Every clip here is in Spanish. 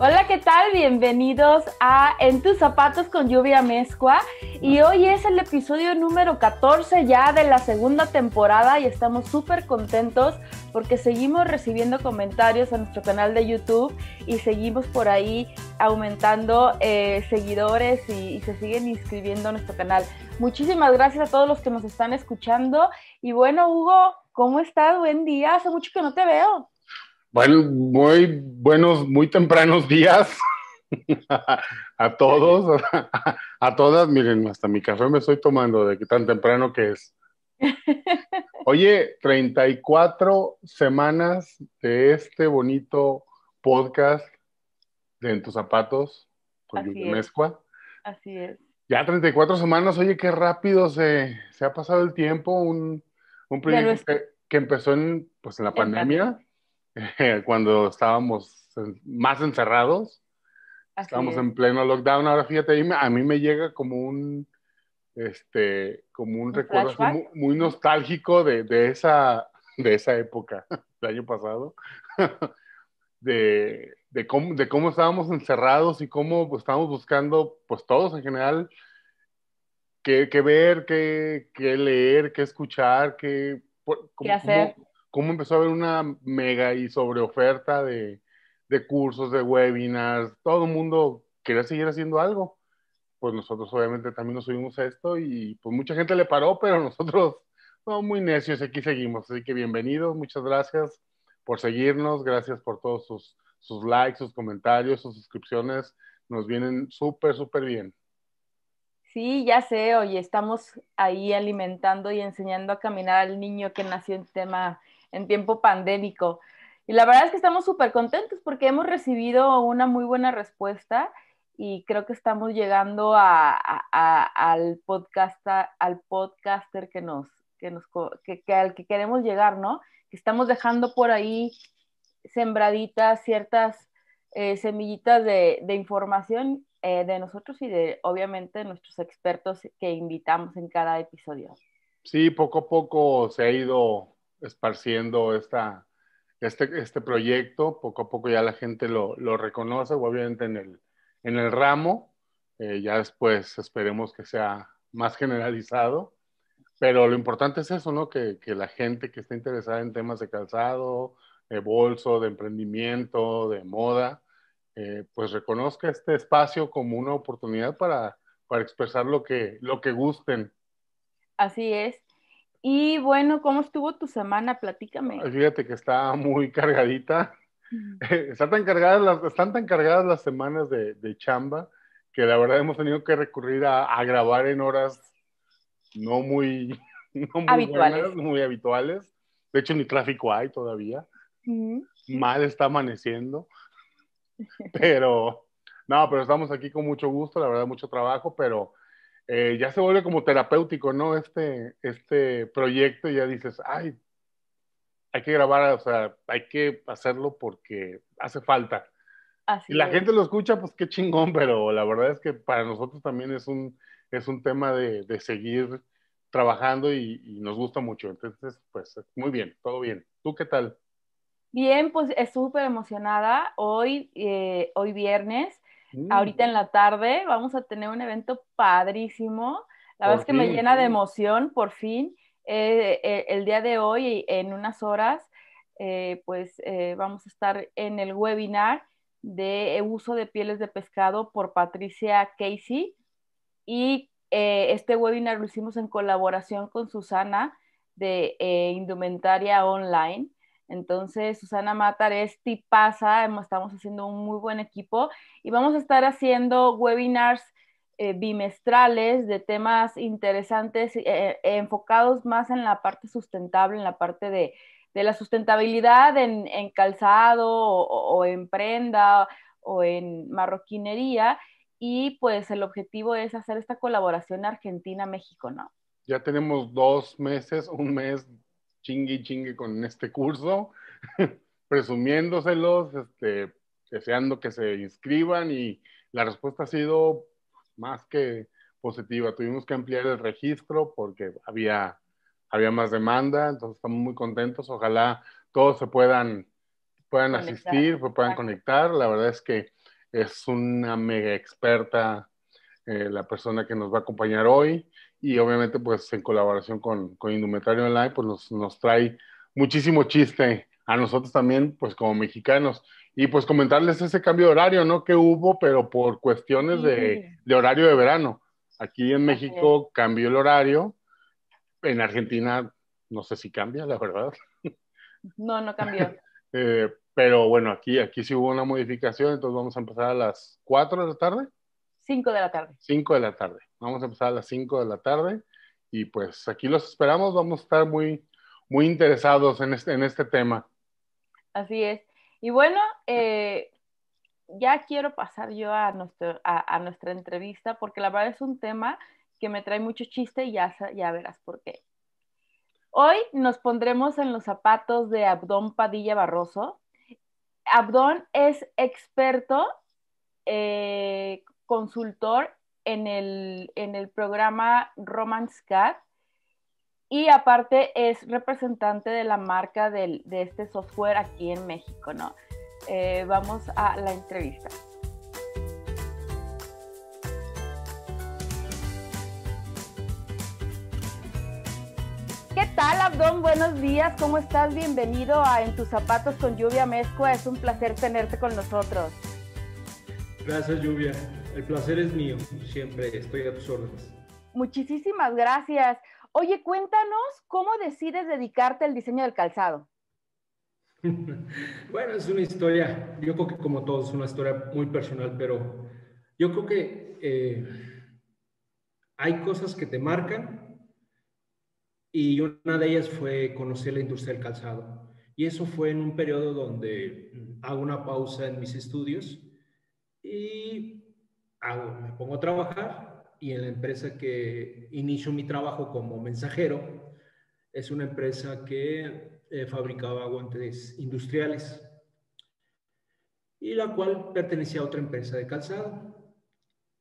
Hola, ¿qué tal? Bienvenidos a En tus zapatos con lluvia mezcua. Y hoy es el episodio número 14 ya de la segunda temporada y estamos súper contentos porque seguimos recibiendo comentarios a nuestro canal de YouTube y seguimos por ahí aumentando eh, seguidores y, y se siguen inscribiendo a nuestro canal. Muchísimas gracias a todos los que nos están escuchando. Y bueno, Hugo, ¿cómo estás? Buen día. Hace mucho que no te veo. Bueno, muy buenos, muy tempranos días a, todos, a, todas. Miren, hasta mi café me estoy tomando de que tan temprano que es. Oye, 34 semanas de este bonito podcast de En tus zapatos con Así Mezcua. Así es. Ya 34 semanas, oye, qué rápido se, se ha pasado el tiempo. Un, un proyecto que, que empezó en, pues, en la En pandemia, cuando estábamos más encerrados. Así Estamos es. en pleno lockdown. Ahora fíjate, a mí me, llega como un, este, como un ¿Un recuerdo así muy, nostálgico de, de esa, de esa época, del año pasado, de, de, cómo, de cómo estábamos encerrados y cómo pues, estábamos buscando, pues todos en general, qué, qué ver, qué, qué leer, qué escuchar, qué, cómo, hacer? Cómo empezó a haber una mega y sobre oferta de, de cursos, de webinars, todo el mundo quería seguir haciendo algo. Pues nosotros obviamente también nos subimos a esto y pues mucha gente le paró, pero nosotros no, muy necios, aquí seguimos. Así que bienvenidos, muchas gracias por seguirnos, gracias por todos sus, sus likes, sus comentarios, sus suscripciones, nos vienen súper, súper bien. Sí, ya sé, oye, estamos ahí alimentando y enseñando a caminar al niño que nació en tema, en tiempo pandémico. Y la verdad es que estamos súper contentos porque hemos recibido una muy buena respuesta y creo que estamos llegando a, al podcaster, al podcaster que nos, que nos que al que queremos llegar, ¿no? Que estamos dejando por ahí sembraditas ciertas eh, semillitas de, de información eh, de nosotros y de, obviamente, nuestros expertos que invitamos en cada episodio. Sí, poco a poco se ha ido esparciendo esta, este, este proyecto, poco a poco ya la gente lo, lo reconoce, obviamente en el, en el ramo, eh, ya después esperemos que sea más generalizado, pero lo importante es eso, ¿no? Que, que la gente que está interesada en temas de calzado, de bolso, de emprendimiento, de moda, eh, pues reconozca este espacio como una oportunidad para, para expresar lo que, lo que gusten. Así es. Y bueno, ¿cómo estuvo tu semana? Platícame. Fíjate que está muy cargadita. Está tan cargadas las, están tan cargadas las semanas de, de chamba que la verdad hemos tenido que recurrir a, a grabar en horas no muy, no muy Habituales. buenas, muy habituales. De hecho, ni tráfico hay todavía. Mal está amaneciendo. Pero, no, pero estamos aquí con mucho gusto, la verdad, mucho trabajo, pero eh, ya se vuelve como terapéutico, ¿no? Este, este proyecto, y ya dices, ay, hay que grabar, o sea, hay que hacerlo porque hace falta. Así Si la es. gente lo escucha, pues qué chingón, pero la verdad es que para nosotros también es un, es un tema de, de seguir trabajando y, y nos gusta mucho. Entonces, pues muy bien, todo bien. ¿Tú qué tal? Bien, pues estoy súper emocionada. Hoy, eh, hoy viernes, Mm, ahorita en la tarde, vamos a tener un evento padrísimo. La Por verdad es que me llena de emoción, por fin. Eh, eh, el día de hoy, en unas horas, eh, pues vamos a estar en el webinar de uso de pieles de pescado por Patricia Casey. Y este webinar lo hicimos en colaboración con Susana de Indumentaria Online. Entonces, Susana Matar es tipaza, hemos- estamos haciendo un muy buen equipo y vamos a estar haciendo webinars eh, bimestrales de temas interesantes, eh, eh, enfocados más en la parte sustentable, en la parte de, la sustentabilidad en, en calzado o, o en prenda o en marroquinería. y pues el objetivo es hacer esta colaboración Argentina-México, ¿no? Ya tenemos dos meses, un mes chingue chingue con este curso, presumiéndoselos, este, deseando que se inscriban y la respuesta ha sido más que positiva. Tuvimos que ampliar el registro porque había, había más demanda, entonces estamos muy contentos. Ojalá todos se puedan, puedan asistir, puedan conectar. La verdad es que es una mega experta eh, la persona que nos va a acompañar hoy y obviamente pues en colaboración con, con Indumentario Online pues nos, nos trae muchísimo chiste a nosotros también pues como mexicanos y pues comentarles ese cambio de horario, ¿no? Que hubo, pero por cuestiones de, de, horario de verano. Aquí en México cambió el horario, en Argentina no sé si cambia, la verdad. No, no cambió. eh, pero bueno, aquí, aquí sí hubo una modificación, entonces vamos a empezar a las 4 de la tarde. 5 de la tarde. 5 de la tarde. Vamos a empezar a las 5 de la tarde y pues aquí los esperamos, vamos a estar muy, muy interesados en este, en este tema. Así es. Y bueno, eh, ya quiero pasar yo a, nuestro, a, a, nuestra entrevista porque la verdad es un tema que me trae mucho chiste y ya, ya verás por qué. Hoy nos pondremos en los zapatos de Abdón Padilla Barroso. Abdón es experto, eh, consultor en el, en el programa Romance Cat y aparte es representante de la marca del, de este software aquí en México, ¿no? Eh, vamos a la entrevista. ¿Qué tal, Abdón? Buenos días, ¿cómo estás? Bienvenido a En tus zapatos con Lluvia Mezcua. Es un placer tenerte con nosotros. Gracias, Lluvia. El placer es mío. Siempre estoy a tus órdenes. Muchísimas gracias. Oye, cuéntanos cómo decides dedicarte al diseño del calzado. bueno, es una historia, yo creo que como todos, es una historia muy personal, pero yo creo que eh, hay cosas que te marcan y una de ellas fue conocer la industria del calzado. Y eso fue en un periodo donde hago una pausa en mis estudios y hago, me pongo a trabajar y en la empresa que inicio mi trabajo como mensajero es una empresa que eh, fabricaba guantes industriales y la cual pertenecía a otra empresa de calzado.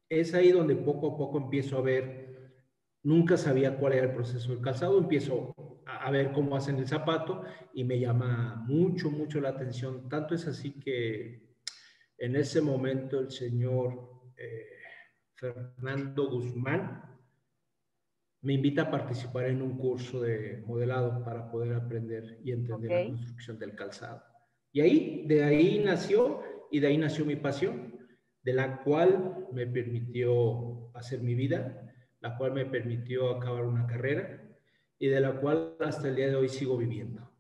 Es ahí donde poco a poco empiezo a ver Nunca sabía cuál era el proceso del calzado, empiezo a, ver cómo hacen el zapato y me llama mucho, mucho la atención. Tanto es así que en ese momento el señor eh, Fernando Guzmán me invita a participar en un curso de modelado para poder aprender y entender okay. la construcción del calzado. Y ahí, de ahí nació y de ahí nació mi pasión, de la cual me permitió hacer mi vida la cual me permitió acabar una carrera y de la cual hasta el día de hoy sigo viviendo.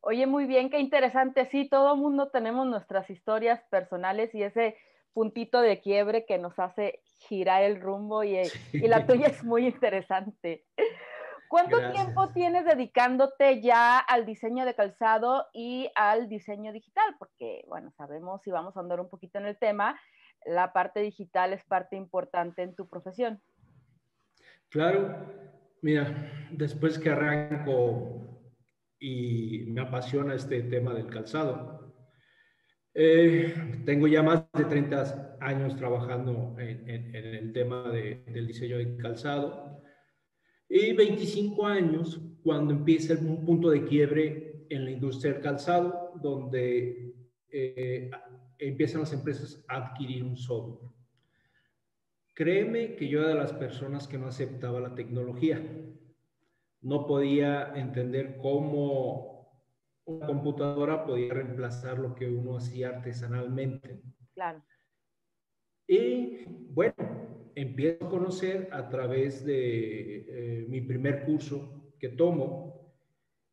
Oye, muy bien, qué interesante. Sí, todo mundo tenemos nuestras historias personales y ese puntito de quiebre que nos hace girar el rumbo y, sí. y la tuya es muy interesante. ¿Cuánto Gracias. tiempo tienes dedicándote ya al diseño de calzado y al diseño digital? Porque, bueno, sabemos, y vamos a andar un poquito en el tema, la parte digital es parte importante en tu profesión. Claro, mira, después que arranco y me apasiona este tema del calzado, eh, tengo ya más de 30 años trabajando en, en, en el tema de, del diseño de calzado y 25 años cuando empieza un punto de quiebre en la industria del calzado, donde eh, empiezan las empresas a adquirir un software. Créeme que yo era de las personas que no aceptaba la tecnología. No podía entender cómo una computadora podía reemplazar lo que uno hacía artesanalmente. Claro. Y bueno, empiezo a conocer a través de eh, mi primer curso que tomo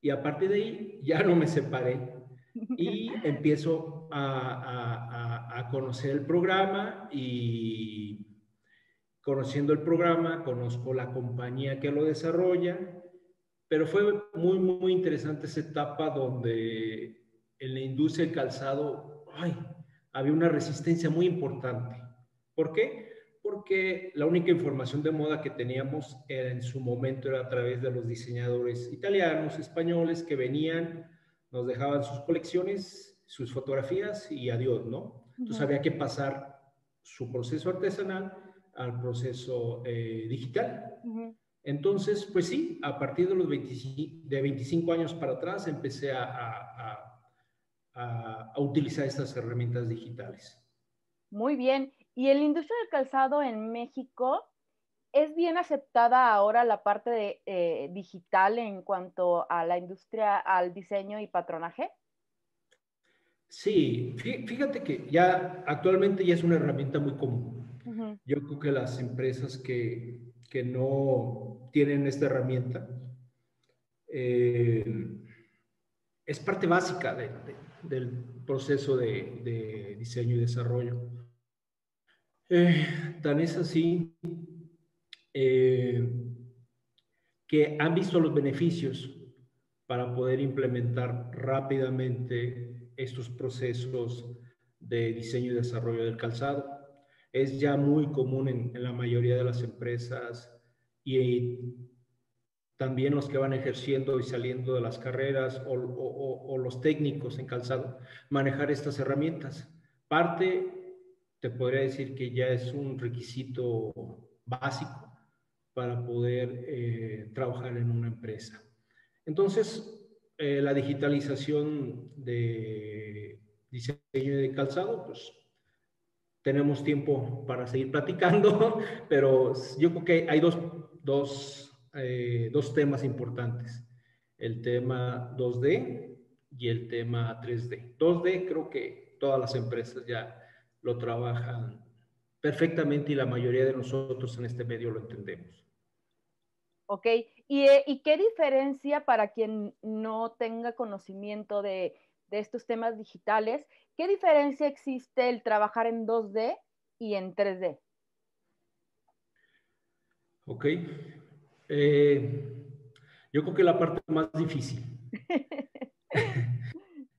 y a partir de ahí ya no me separé y empiezo a, a, a, a conocer el programa y conociendo el programa, conozco la compañía que lo desarrolla, pero fue muy, muy interesante esa etapa donde en la industria del calzado ay, había una resistencia muy importante, ¿Por qué? Porque la única información de moda que teníamos era, en su momento era a través de los diseñadores italianos, españoles, que venían, nos dejaban sus colecciones, sus fotografías y adiós, ¿no? Entonces había que pasar su proceso artesanal al proceso eh, digital. Entonces, pues sí, a partir de los 25, de 25 años para atrás empecé a, a, a, a, utilizar estas herramientas digitales. Muy bien. ¿Y en la industria del calzado en México es bien aceptada ahora la parte de, eh, digital en cuanto a la industria, al diseño y patronaje? Sí, fíjate que ya actualmente ya es una herramienta muy común. Yo creo que las empresas que, que no tienen esta herramienta eh, es parte básica del proceso de, diseño y desarrollo. Eh, tan es así eh, que han visto los beneficios para poder implementar rápidamente estos procesos de diseño y desarrollo del calzado es ya muy común en, la mayoría de las empresas y, también los que van ejerciendo y saliendo de las carreras o, los técnicos en calzado, manejar estas herramientas. Parte, te podría decir que ya es un requisito básico para poder eh, trabajar en una empresa. Entonces, eh, la digitalización de diseño de calzado, pues tenemos tiempo para seguir platicando, pero yo creo que hay dos, dos, eh, dos temas importantes. El tema 2D y el tema 3D. 2D creo que todas las empresas ya lo trabajan perfectamente y la mayoría de nosotros en este medio lo entendemos. Ok, ¿Y, eh, ¿y, qué diferencia para quien no tenga conocimiento de, de estos temas digitales ¿Qué diferencia existe el trabajar en 2D y en 3D? Ok. Eh, yo creo que la parte más difícil.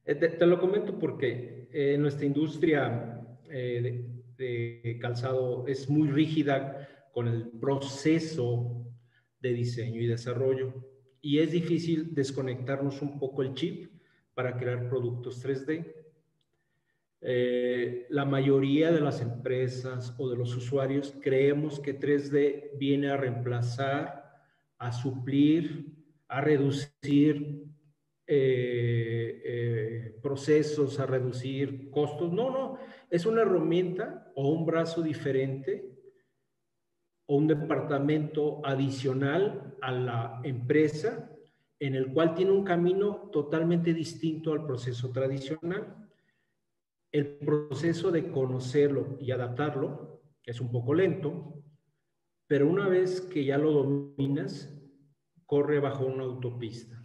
Eh, te, lo comento porque eh, nuestra industria de, calzado es muy rígida con el proceso de diseño y desarrollo y es difícil desconectarnos un poco el chip para crear productos 3D. Eh, la mayoría de las empresas o de los usuarios creemos que 3D viene a reemplazar, a suplir, a reducir eh, eh, procesos, a reducir costos. No, no, es una herramienta o un brazo diferente o un departamento adicional a la empresa en el cual tiene un camino totalmente distinto al proceso tradicional el proceso de conocerlo y adaptarlo es un poco lento, pero una vez que ya lo dominas, corre bajo una autopista.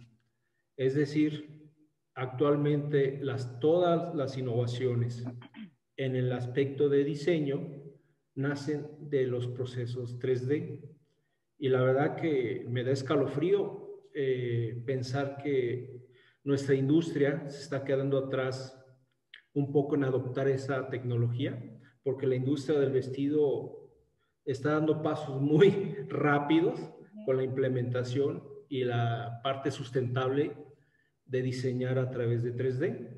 Es decir, actualmente las, todas las innovaciones en el aspecto de diseño nacen de los procesos 3D. Y la verdad que me da escalofrío eh, pensar que nuestra industria se está quedando atrás un poco en adoptar esa tecnología, porque la industria del vestido está dando pasos muy rápidos con la implementación y la parte sustentable de diseñar a través de 3D.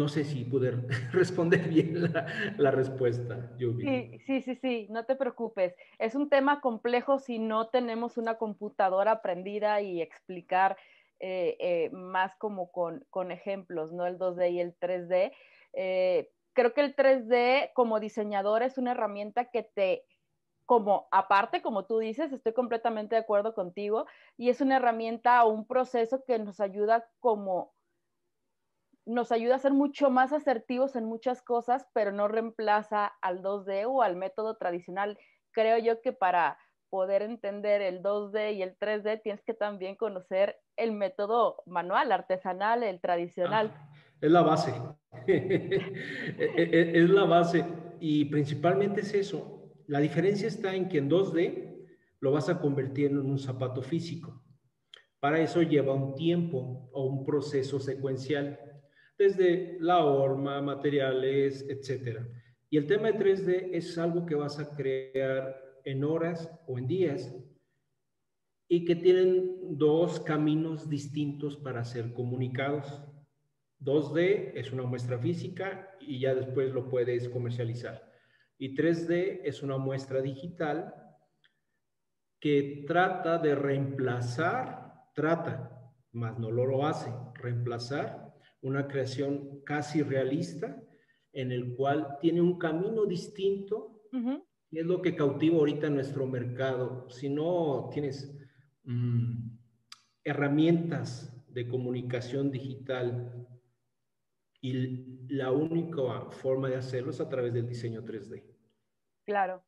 No sé si pude responder bien la, respuesta, Sí, sí, sí, sí, no te preocupes. Es un tema complejo si no tenemos una computadora aprendida y explicar eh, eh, más como con, con, ejemplos, ¿no? El 2D y el 3D. Eh, creo que el 3D como diseñador es una herramienta que te, como aparte, como tú dices, estoy completamente de acuerdo contigo, y es una herramienta o un proceso que nos ayuda como nos ayuda a ser mucho más asertivos en muchas cosas, pero no reemplaza al 2D o al método tradicional. Creo yo que para poder entender el 2D y el 3D, tienes que también conocer el método manual, artesanal, el tradicional. Ah, es la base. E, e, e, es la base. Y principalmente es eso. La diferencia está en que en 2D lo vas a convertir en un zapato físico. Para eso lleva un tiempo o un proceso secuencial, desde la horma, materiales, etc. Y el tema de 3D es algo que vas a crear en horas o en días y que tienen dos caminos distintos para ser comunicados. 2D es una muestra física y ya después lo puedes comercializar. Y 3D es una muestra digital que trata de reemplazar, trata, más no lo hace, reemplazar una creación casi realista en el cual tiene un camino distinto y es lo que cautiva ahorita nuestro mercado. Si no tienes mm, herramientas de comunicación digital y la única forma de hacerlo es a través del diseño 3D. Claro.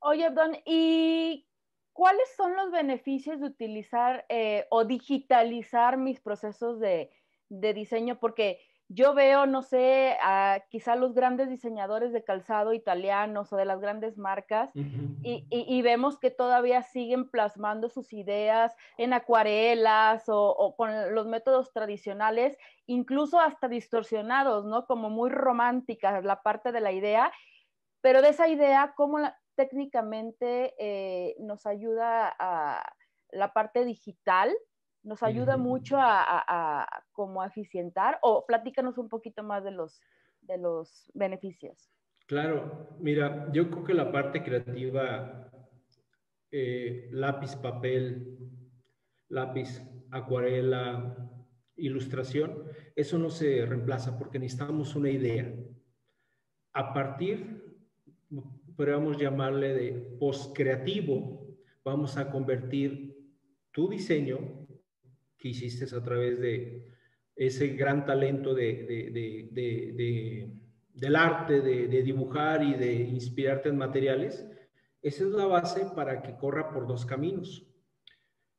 Oye, Don, ¿y cuáles son los beneficios de utilizar eh, o digitalizar mis procesos de, de diseño? Porque yo veo, no sé, a quizá los grandes diseñadores de calzado italianos o de las grandes marcas y, vemos que todavía siguen plasmando sus ideas en acuarelas o, con los métodos tradicionales, incluso hasta distorsionados, ¿no? Como muy románticas la parte de la idea, pero de esa idea, ¿cómo técnicamente eh, nos ayuda a la parte digital? Nos ayuda mucho a, como eficientar o platícanos un poquito más de los, de los beneficios. Claro, mira, yo creo que la parte creativa, eh, lápiz, papel, lápiz, acuarela, ilustración, eso no se reemplaza porque necesitamos una idea. A partir, podríamos llamarle de post-creativo, vamos a convertir tu diseño que hiciste a través de ese gran talento de, del arte, de, dibujar y de inspirarte en materiales, esa es la base para que corra por dos caminos.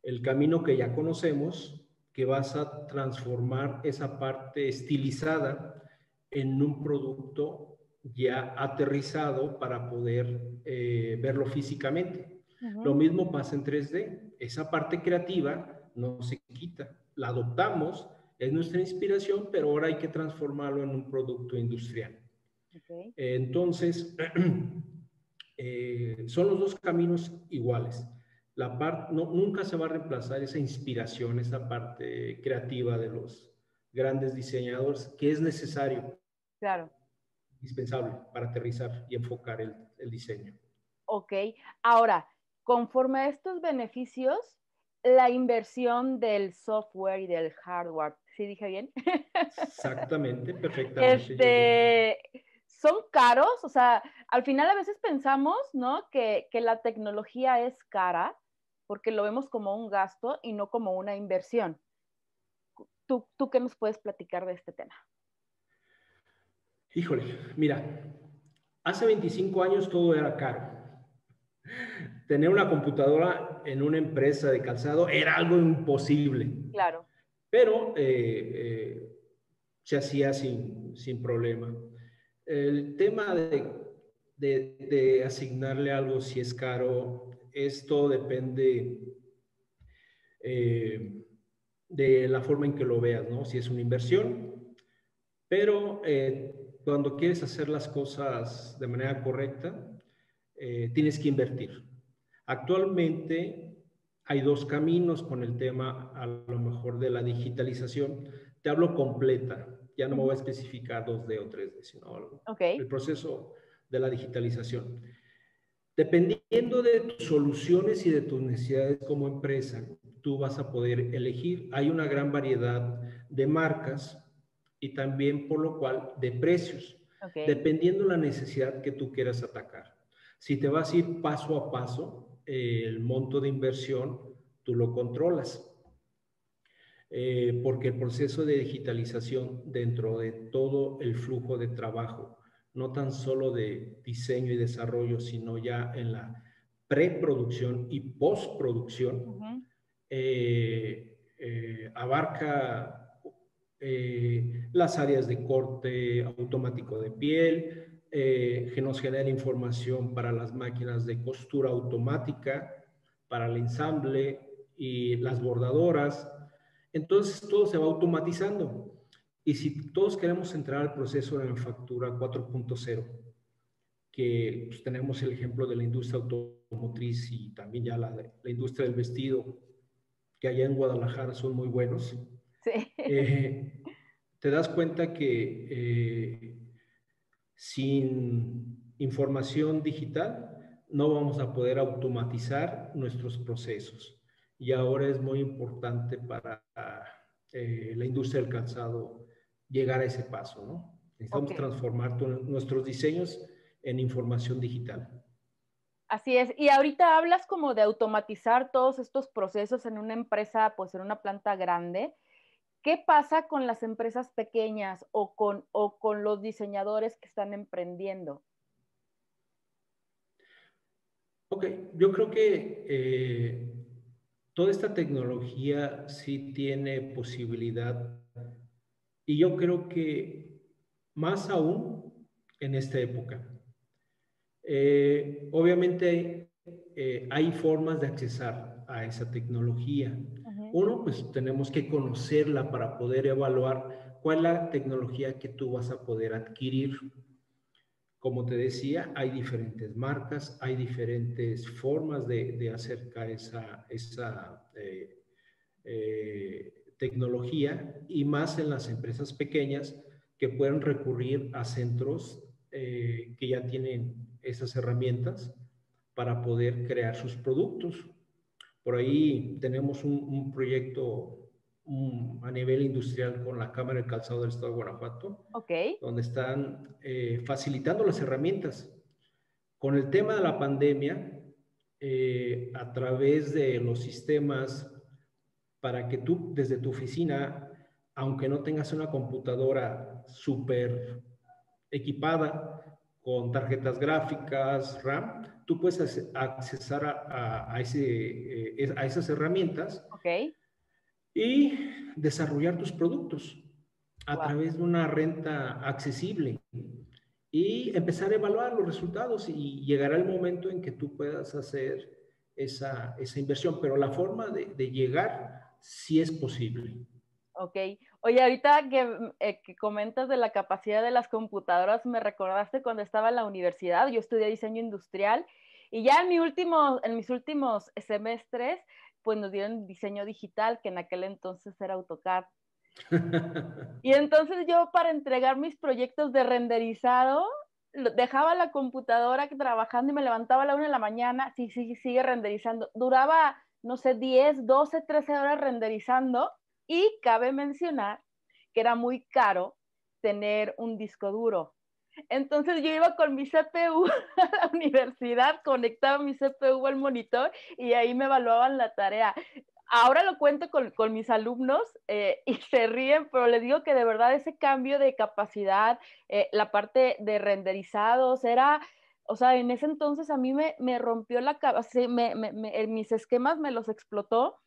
El camino que ya conocemos, que vas a transformar esa parte estilizada en un producto ya aterrizado para poder eh, verlo físicamente. Lo mismo pasa en 3D. Esa parte creativa no se quita. La adoptamos, es nuestra inspiración, pero ahora hay que transformarlo en un producto industrial. entonces, eh, son los dos caminos iguales. La parte, no, nunca se va a reemplazar esa inspiración, esa parte creativa de los grandes diseñadores, que es necesario. Claro. Indispensable para aterrizar y enfocar el, el diseño. Ok. Ahora, conforme a estos beneficios, la inversión del software y del hardware. ¿Sí dije bien? Exactamente, perfectamente. Este, son caros, o sea, al final a veces pensamos, ¿no? Que, la tecnología es cara porque lo vemos como un gasto y no como una inversión. ¿Tú, ¿Tú qué nos puedes platicar de este tema? Híjole, mira, hace 25 años todo era caro tener una computadora en una empresa de calzado era algo imposible. Claro. Pero eh, eh, se hacía sin, sin, problema. El tema de, de, asignarle algo si es caro, esto depende eh, de la forma en que lo veas, ¿no? Si es una inversión, pero cuando quieres hacer las cosas de manera correcta, tienes que invertir. Actualmente hay dos caminos con el tema a lo mejor de la digitalización. Te hablo completa, ya no me voy a especificar 2D o 3D, sino el proceso de la digitalización. Dependiendo de tus soluciones y de tus necesidades como empresa, tú vas a poder elegir. Hay una gran variedad de marcas y también por lo cual de precios, dependiendo de la necesidad que tú quieras atacar. Si te vas a ir paso a paso, el monto de inversión tú lo controlas. Eh, porque el proceso de digitalización dentro de todo el flujo de trabajo, no tan solo de diseño y desarrollo, sino ya en la preproducción y postproducción, eh, eh, abarca las áreas de corte automático de piel, eh, que nos genera información para las máquinas de costura automática, para el ensamble y las bordadoras. Entonces todo se va automatizando. Y si todos queremos entrar al proceso de manufactura 4.0, que pues, tenemos el ejemplo de la industria automotriz y también ya la, la industria del vestido, que allá en Guadalajara son muy buenos. Sí. Eh, te das cuenta que eh, sin información digital no vamos a poder automatizar nuestros procesos. Y ahora es muy importante para eh, la industria del calzado llegar a ese paso, ¿no? Necesitamos transformar nuestros diseños en información digital. Así es. Y ahorita hablas como de automatizar todos estos procesos en una empresa, pues en una planta grande. ¿Qué pasa con las empresas pequeñas o con, o con los diseñadores que están emprendiendo? Ok, yo creo que eh, toda esta tecnología sí tiene posibilidad y yo creo que más aún en esta época. Eh, obviamente eh, hay formas de accesar a esa tecnología. Uno, pues tenemos que conocerla para poder evaluar cuál es la tecnología que tú vas a poder adquirir. Como te decía, hay diferentes marcas, hay diferentes formas de, acercar esa, esa eh, eh, tecnología y más en las empresas pequeñas que pueden recurrir a centros eh, que ya tienen esas herramientas para poder crear sus productos. Por ahí tenemos un, proyecto a nivel industrial con la Cámara de Calzado del Estado de Guanajuato, donde están eh, facilitando las herramientas. Con el tema de la pandemia, eh, a través de los sistemas para que tú desde tu oficina, aunque no tengas una computadora súper equipada con tarjetas gráficas, RAM, tú puedes accesar a, a, ese, eh, a esas herramientas y desarrollar tus productos a través de una renta accesible y empezar a evaluar los resultados y llegará el momento en que tú puedas hacer esa, esa inversión, pero la forma de, de, llegar sí es posible. Ok. Oye, ahorita que, eh, que, comentas de la capacidad de las computadoras, me recordaste cuando estaba en la universidad, yo estudié diseño industrial y ya en, mi último, en mis últimos semestres, pues nos dieron diseño digital, que en aquel entonces era AutoCAD. y entonces yo para entregar mis proyectos de renderizado, dejaba la computadora trabajando y me levantaba a la una de la mañana, sí, sí, sigue renderizando. Duraba, no sé, 10, 12, 13 horas renderizando y cabe mencionar que era muy caro tener un disco duro. Entonces yo iba con mi CPU a la universidad, conectaba mi CPU al monitor y ahí me evaluaban la tarea. Ahora lo cuento con, con mis alumnos eh, y se ríen, pero les digo que de verdad ese cambio de capacidad, eh, la parte de renderizados, era, o sea, en ese entonces a mí me, me rompió la cabeza, me, me, mis esquemas me los explotó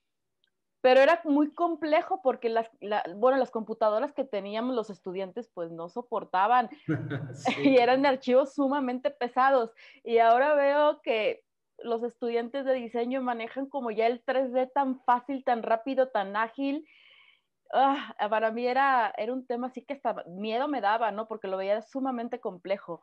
pero era muy complejo porque las, bueno, las computadoras que teníamos los estudiantes pues no soportaban y eran archivos sumamente pesados. Y ahora veo que los estudiantes de diseño manejan como ya el 3D tan fácil, tan rápido, tan ágil. Ah, para mí era, era un tema así que hasta miedo me daba, ¿no? Porque lo veía sumamente complejo.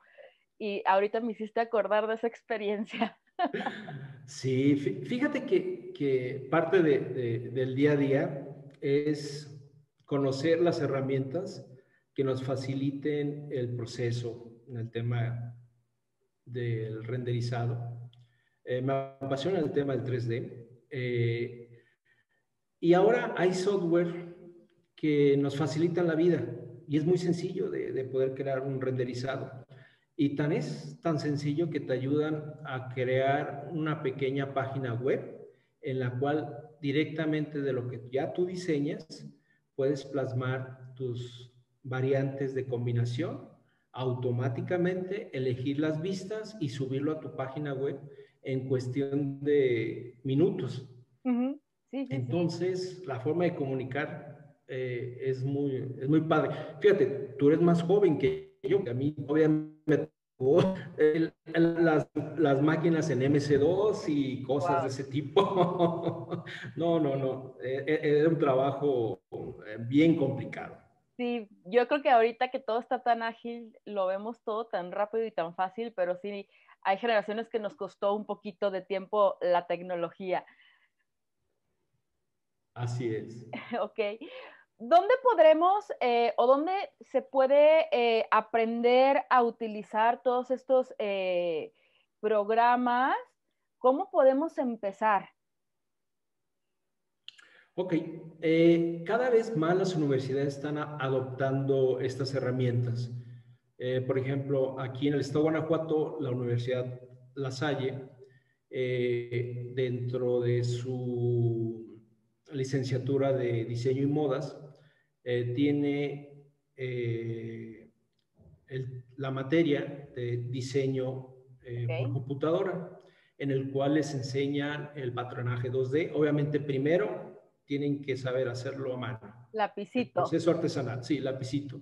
Y ahorita me hiciste acordar de esa experiencia. Sí, fíjate que, parte del día a día es conocer las herramientas que nos faciliten el proceso en el tema del renderizado. Eh, me apasiona el tema del 3D. Eh, y ahora hay software que nos facilitan la vida y es muy sencillo de poder crear un renderizado. Y tan es tan sencillo que te ayudan a crear una pequeña página web en la cual directamente de lo que ya tú diseñas puedes plasmar tus variantes de combinación, automáticamente elegir las vistas y subirlo a tu página web en cuestión de minutos. Entonces, la forma de comunicar eh, es, muy, es muy padre. Fíjate, tú eres más joven que yo, que a mí obviamente me tocó las, las, máquinas en MC2 y cosas de ese tipo. no, no, no, era e, un trabajo eh, bien complicado. Sí, yo creo que ahorita que todo está tan ágil, lo vemos todo tan rápido y tan fácil, pero sí hay generaciones que nos costó un poquito de tiempo la tecnología. Así es. ok. ¿Dónde podremos eh, o dónde se puede eh, aprender a utilizar todos estos eh, programas? ¿Cómo podemos empezar? Ok, cada vez más las universidades están adoptando estas herramientas. por ejemplo, aquí en el estado de Guanajuato, la Universidad La Salle, dentro de su licenciatura de diseño y modas, eh, tiene eh, la materia de diseño eh, por computadora, en el cual les enseñan el patronaje 2D. Obviamente, primero tienen que saber hacerlo a mano. Lapicito. proceso artesanal, sí, lapicito.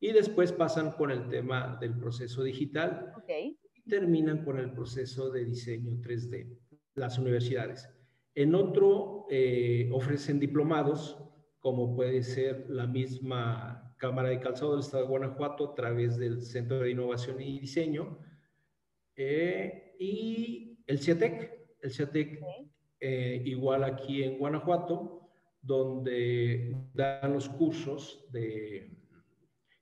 Y después pasan con el tema del proceso digital. Okay. Y terminan con el proceso de diseño 3D, las universidades. En otro ofrecen diplomados como puede ser la misma Cámara de Calzado del Estado de Guanajuato a través del Centro de Innovación y Diseño, eh, y el CIATEC, el CIATEC eh, igual aquí en Guanajuato, donde dan los cursos de,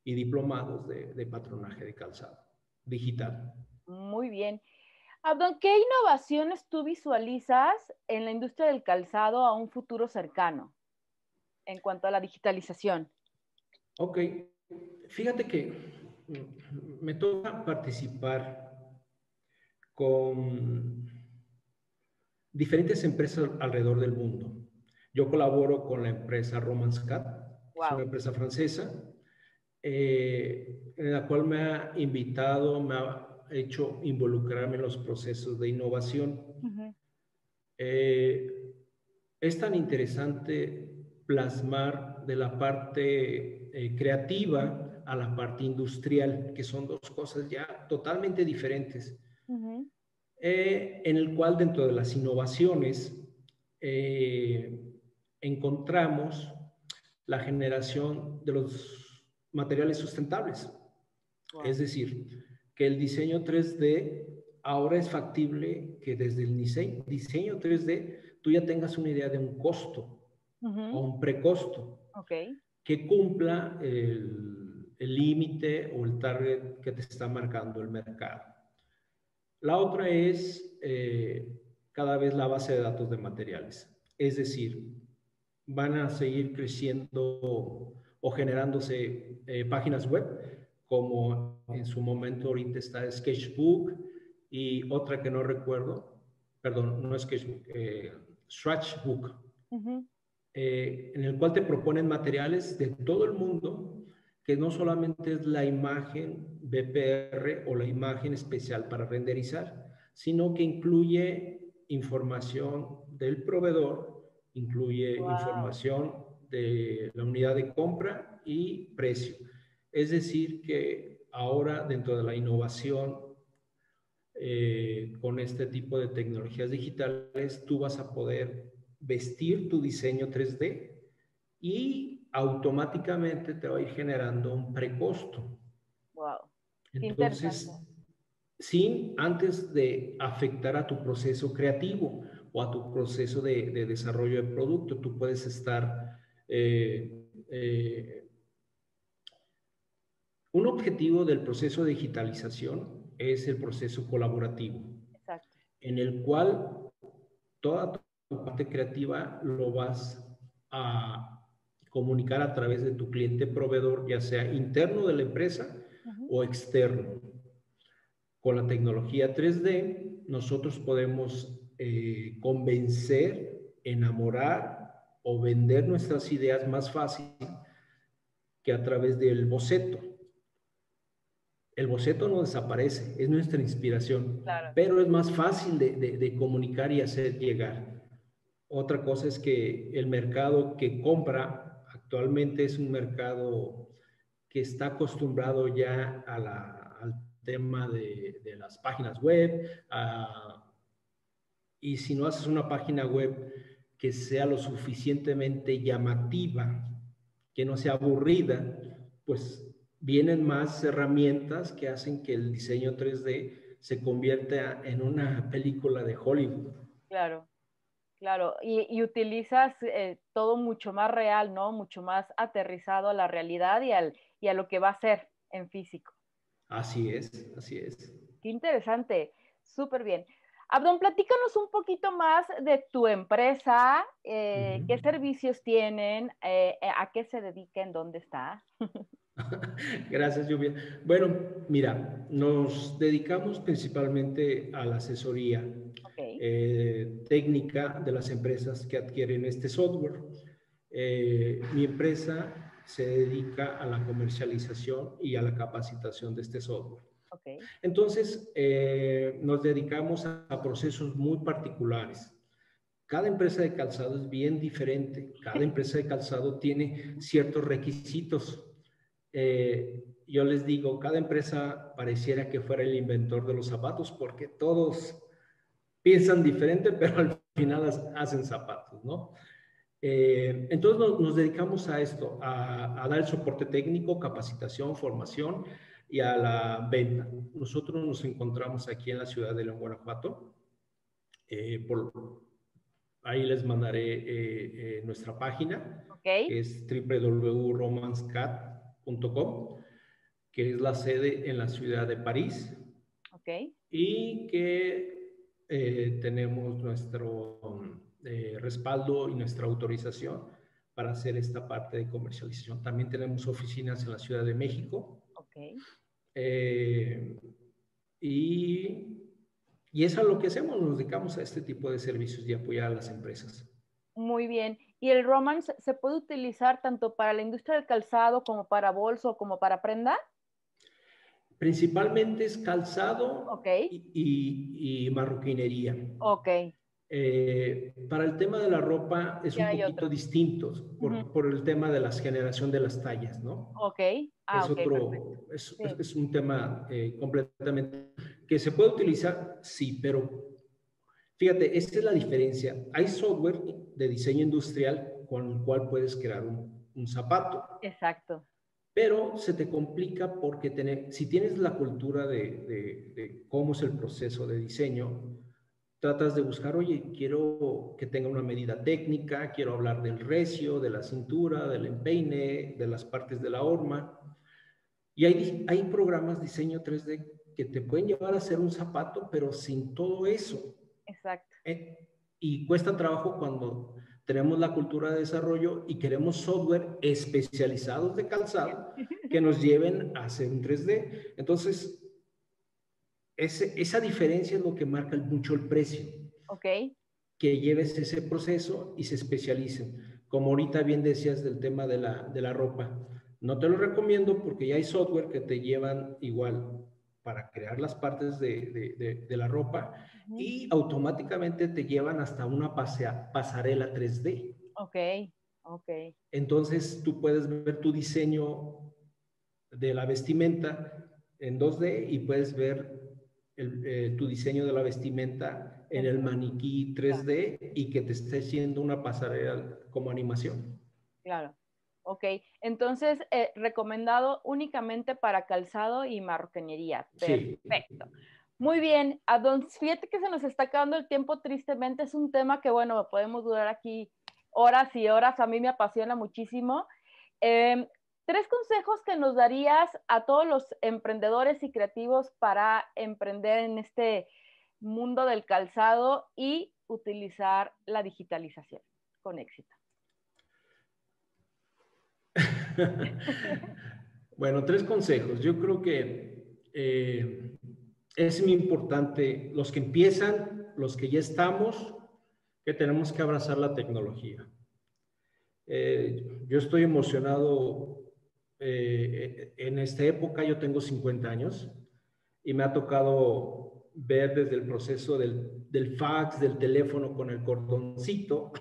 y diplomados de, de patronaje de calzado digital. Muy bien. Abdon, ¿qué innovaciones tú visualizas en la industria del calzado a un futuro cercano? En cuanto a la digitalización? Ok, fíjate que me toca participar con diferentes empresas alrededor del mundo. Yo colaboro con la empresa Romance Cat, es una empresa francesa, eh, en la cual me ha invitado, me ha hecho involucrarme en los procesos de innovación. Eh, es tan interesante plasmar de la parte eh, creativa a la parte industrial, que son dos cosas ya totalmente diferentes, eh, en el cual dentro de las innovaciones eh, encontramos la generación de los materiales sustentables. Es decir, que el diseño 3D ahora es factible que desde el diseño 3D tú ya tengas una idea de un costo o un precosto que cumpla el límite o el target que te está marcando el mercado. La otra es eh, cada vez la base de datos de materiales. Es decir, van a seguir creciendo o generándose eh, páginas web, como en su momento ahorita está Sketchbook y otra que no recuerdo, perdón, no es Sketchbook, eh, Stretchbook. Eh, en el cual te proponen materiales de todo el mundo, que no solamente es la imagen BPR o la imagen especial para renderizar, sino que incluye información del proveedor, incluye información de la unidad de compra y precio. Es decir, que ahora dentro de la innovación eh, con este tipo de tecnologías digitales, tú vas a poder vestir tu diseño 3D y automáticamente te va a ir generando un precosto. Wow. Entonces, sin antes de afectar a tu proceso creativo o a tu proceso de, desarrollo de producto, tú puedes estar... Eh, eh, un objetivo del proceso de digitalización es el proceso colaborativo, Exacto. en el cual toda parte creativa lo vas a comunicar a través de tu cliente proveedor, ya sea interno de la empresa o externo. Con la tecnología 3D, nosotros podemos eh, convencer, enamorar o vender nuestras ideas más fácil que a través del boceto. El boceto no desaparece, es nuestra inspiración, pero es más fácil de comunicar y hacer llegar. Otra cosa es que el mercado que compra actualmente es un mercado que está acostumbrado ya al tema de, las páginas web. y si no haces una página web que sea lo suficientemente llamativa que no sea aburrida, pues vienen más herramientas que hacen que el diseño 3D se convierta en una película de Hollywood. Claro, claro. Y, utilizas eh, todo mucho más real, ¿no? Mucho más aterrizado a la realidad y, al, y a lo que va a ser en físico. Así es, así es. Qué interesante, súper bien. Abdón, platícanos un poquito más de tu empresa, eh, qué servicios tienen, eh, a qué se dedica, en dónde está. Gracias, Lluvia. Bueno, mira, nos dedicamos principalmente a la asesoría eh, técnica de las empresas que adquieren este software. Eh, mi empresa se dedica a la comercialización y a la capacitación de este software. Entonces, eh, nos dedicamos a procesos muy particulares. Cada empresa de calzado es bien diferente. Cada empresa de calzado tiene ciertos requisitos eh, yo les digo, cada empresa pareciera que fuera el inventor de los zapatos porque todos piensan diferente, pero al final hacen zapatos, ¿no? Eh, entonces nos, dedicamos a esto, a, dar el soporte técnico, capacitación, formación y a la venta. Nosotros nos encontramos aquí en la ciudad de León, Guanajuato. Eh, por, ahí les mandaré nuestra página, que es www.romanscat que es la sede en la ciudad de París. Y que eh, tenemos nuestro eh, respaldo y nuestra autorización para hacer esta parte de comercialización. También tenemos oficinas en la Ciudad de México. Eh, y, y eso es lo que hacemos, nos dedicamos a este tipo de servicios y apoyar a las empresas. Muy bien. ¿Y el romance se puede utilizar tanto para la industria del calzado como para bolso como para prenda? Principalmente es calzado y, marroquinería. Ok. Eh, para el tema de la ropa es un poquito distinto por, el tema de la generación de las tallas, ¿no? Ok. Ah, es, otro, es, un tema eh, completamente que se puede utilizar, sí, pero Fíjate, esta es la diferencia. Hay software de diseño industrial con el cual puedes crear un, zapato. Exacto. Pero se te complica porque tener, si tienes la cultura de, cómo es el proceso de diseño, tratas de buscar, oye, quiero que tenga una medida técnica, quiero hablar del recio, de la cintura, del empeine, de las partes de la horma. Y hay, hay programas diseño 3D que te pueden llevar a hacer un zapato, pero sin todo eso. Exacto. Eh, y cuesta trabajo cuando tenemos la cultura de desarrollo y queremos software especializados de calzado que nos lleven a hacer un 3D. Entonces, ese, esa diferencia es lo que marca mucho el precio. Ok. Que lleves ese proceso y se especialicen. Como ahorita bien decías del tema de la, de la ropa. No te lo recomiendo porque ya hay software que te llevan igual para crear las partes de, de, la ropa y automáticamente te llevan hasta una pasarela 3D. Ok, ok. Entonces tú puedes ver tu diseño de la vestimenta en 2D y puedes ver eh, tu diseño de la vestimenta en el maniquí 3D y que te esté haciendo una pasarela como animación. Claro. Ok, entonces eh, recomendado únicamente para calzado y marroquinería. Perfecto. Muy bien, a don, fíjate que se nos está acabando el tiempo tristemente, es un tema que bueno, podemos durar aquí horas y horas, a mí me apasiona muchísimo. Em, tres consejos que nos darías a todos los emprendedores y creativos para emprender en este mundo del calzado y utilizar la digitalización con éxito. bueno, tres consejos. Yo creo que eh, es muy importante, los que empiezan, los que ya estamos, que tenemos que abrazar la tecnología. Eh, yo estoy emocionado eh, en esta época, yo tengo 50 años y me ha tocado ver desde el proceso del, del fax, del teléfono con el cordoncito,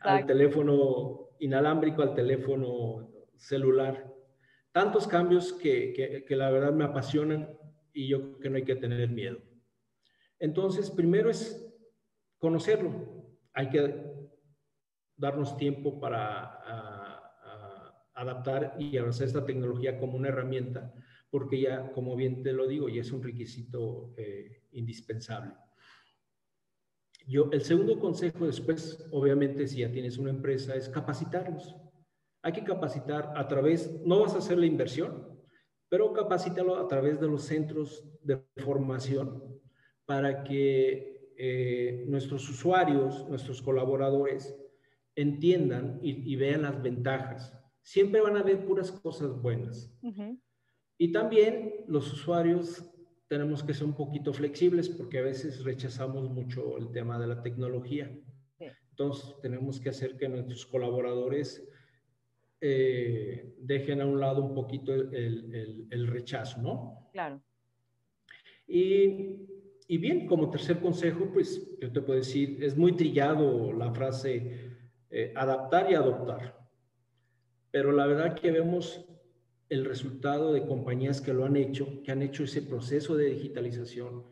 al teléfono inalámbrico, al teléfono celular. Tantos cambios que, que, la verdad me apasionan y yo creo que no hay que tener miedo. Entonces, primero es conocerlo. Hay que darnos tiempo para adaptar y abrazar esta tecnología como una herramienta, porque ya, como bien te lo digo, ya es un requisito eh, indispensable. Yo, el segundo consejo después, obviamente, si ya tienes una empresa, es capacitarlos. Hay que capacitar a través, no vas a hacer la inversión, pero capacítalo a través de los centros de formación para que eh, nuestros usuarios, nuestros colaboradores, entiendan y, vean las ventajas. Siempre van a ver puras cosas buenas. Y también los usuarios tenemos que ser un poquito flexibles porque a veces rechazamos mucho el tema de la tecnología. Entonces, tenemos que hacer que nuestros colaboradores eh, dejen a un lado un poquito el, rechazo, ¿no? Claro. Y, y, bien, como tercer consejo, pues yo te puedo decir, es muy trillado la frase eh, adaptar y adoptar. Pero la verdad que vemos el resultado de compañías que lo han hecho, que han hecho ese proceso de digitalización,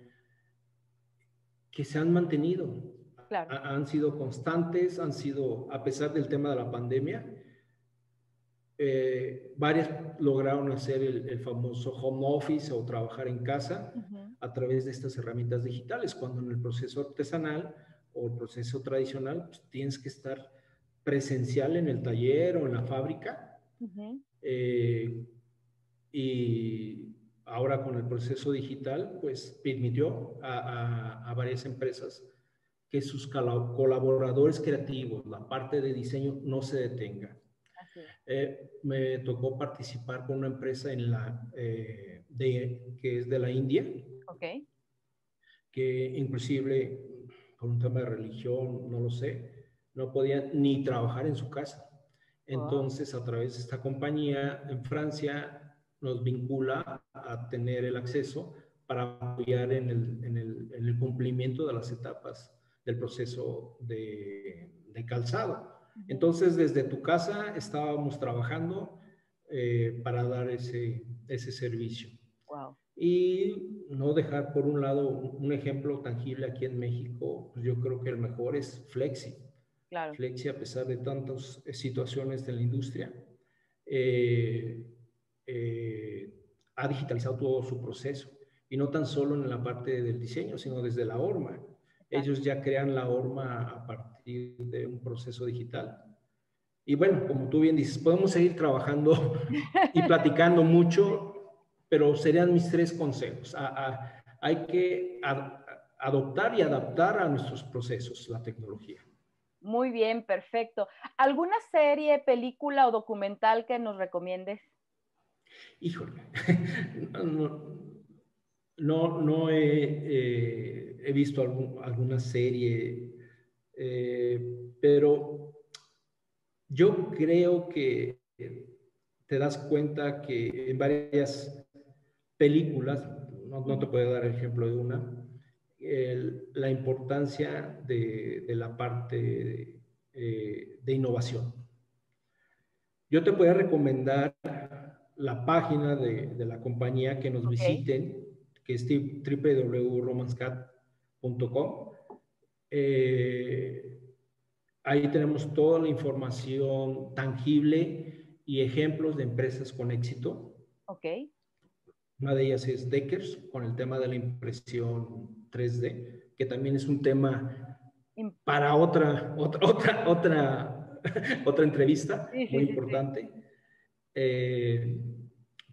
que se han mantenido, han sido constantes, han sido, a pesar del tema de la pandemia, eh, varias lograron hacer el, famoso home office o trabajar en casa a través de estas herramientas digitales, cuando en el proceso artesanal o el proceso tradicional pues, tienes que estar presencial en el taller o en la fábrica. Eh, y ahora con el proceso digital, pues permitió a, varias empresas que sus colaboradores creativos, la parte de diseño, no se detenga. Eh, me tocó participar con una empresa en la, eh, de, que es de la India, okay. que inclusive por un tema de religión, no lo sé, no podía ni trabajar en su casa. Entonces, a través de esta compañía en Francia, nos vincula a tener el acceso para apoyar en el, cumplimiento de las etapas del proceso de, calzado. Entonces, desde tu casa estábamos trabajando eh, para dar ese, ese servicio. Y no dejar por un lado un ejemplo tangible aquí en México, pues yo creo que el mejor es Flexi. Flexi, a pesar de tantas eh, situaciones de la industria, eh, eh, ha digitalizado todo su proceso. Y no tan solo en la parte del diseño, sino desde la horma. Ellos ya crean la horma a partir de un proceso digital. Y bueno, como tú bien dices, podemos seguir trabajando y platicando mucho, pero serían mis tres consejos. hay que adoptar y adaptar a nuestros procesos la tecnología. Muy bien, perfecto. ¿Alguna serie, película o documental que nos recomiendes? Híjole, no, no, he, eh, visto alguna serie, eh, pero yo creo que te das cuenta que en varias películas, no, te puedo dar el ejemplo de una, la importancia de, la parte eh, de, innovación. Yo te voy a recomendar la página de, la compañía que nos visiten, que es www.romanscat.com. Eh, ahí tenemos toda la información tangible y ejemplos de empresas con éxito. Ok. Una de ellas es Deckers, con el tema de la impresión 3D, que también es un tema para otra, otra, otra, otra, otra entrevista muy importante. Eh,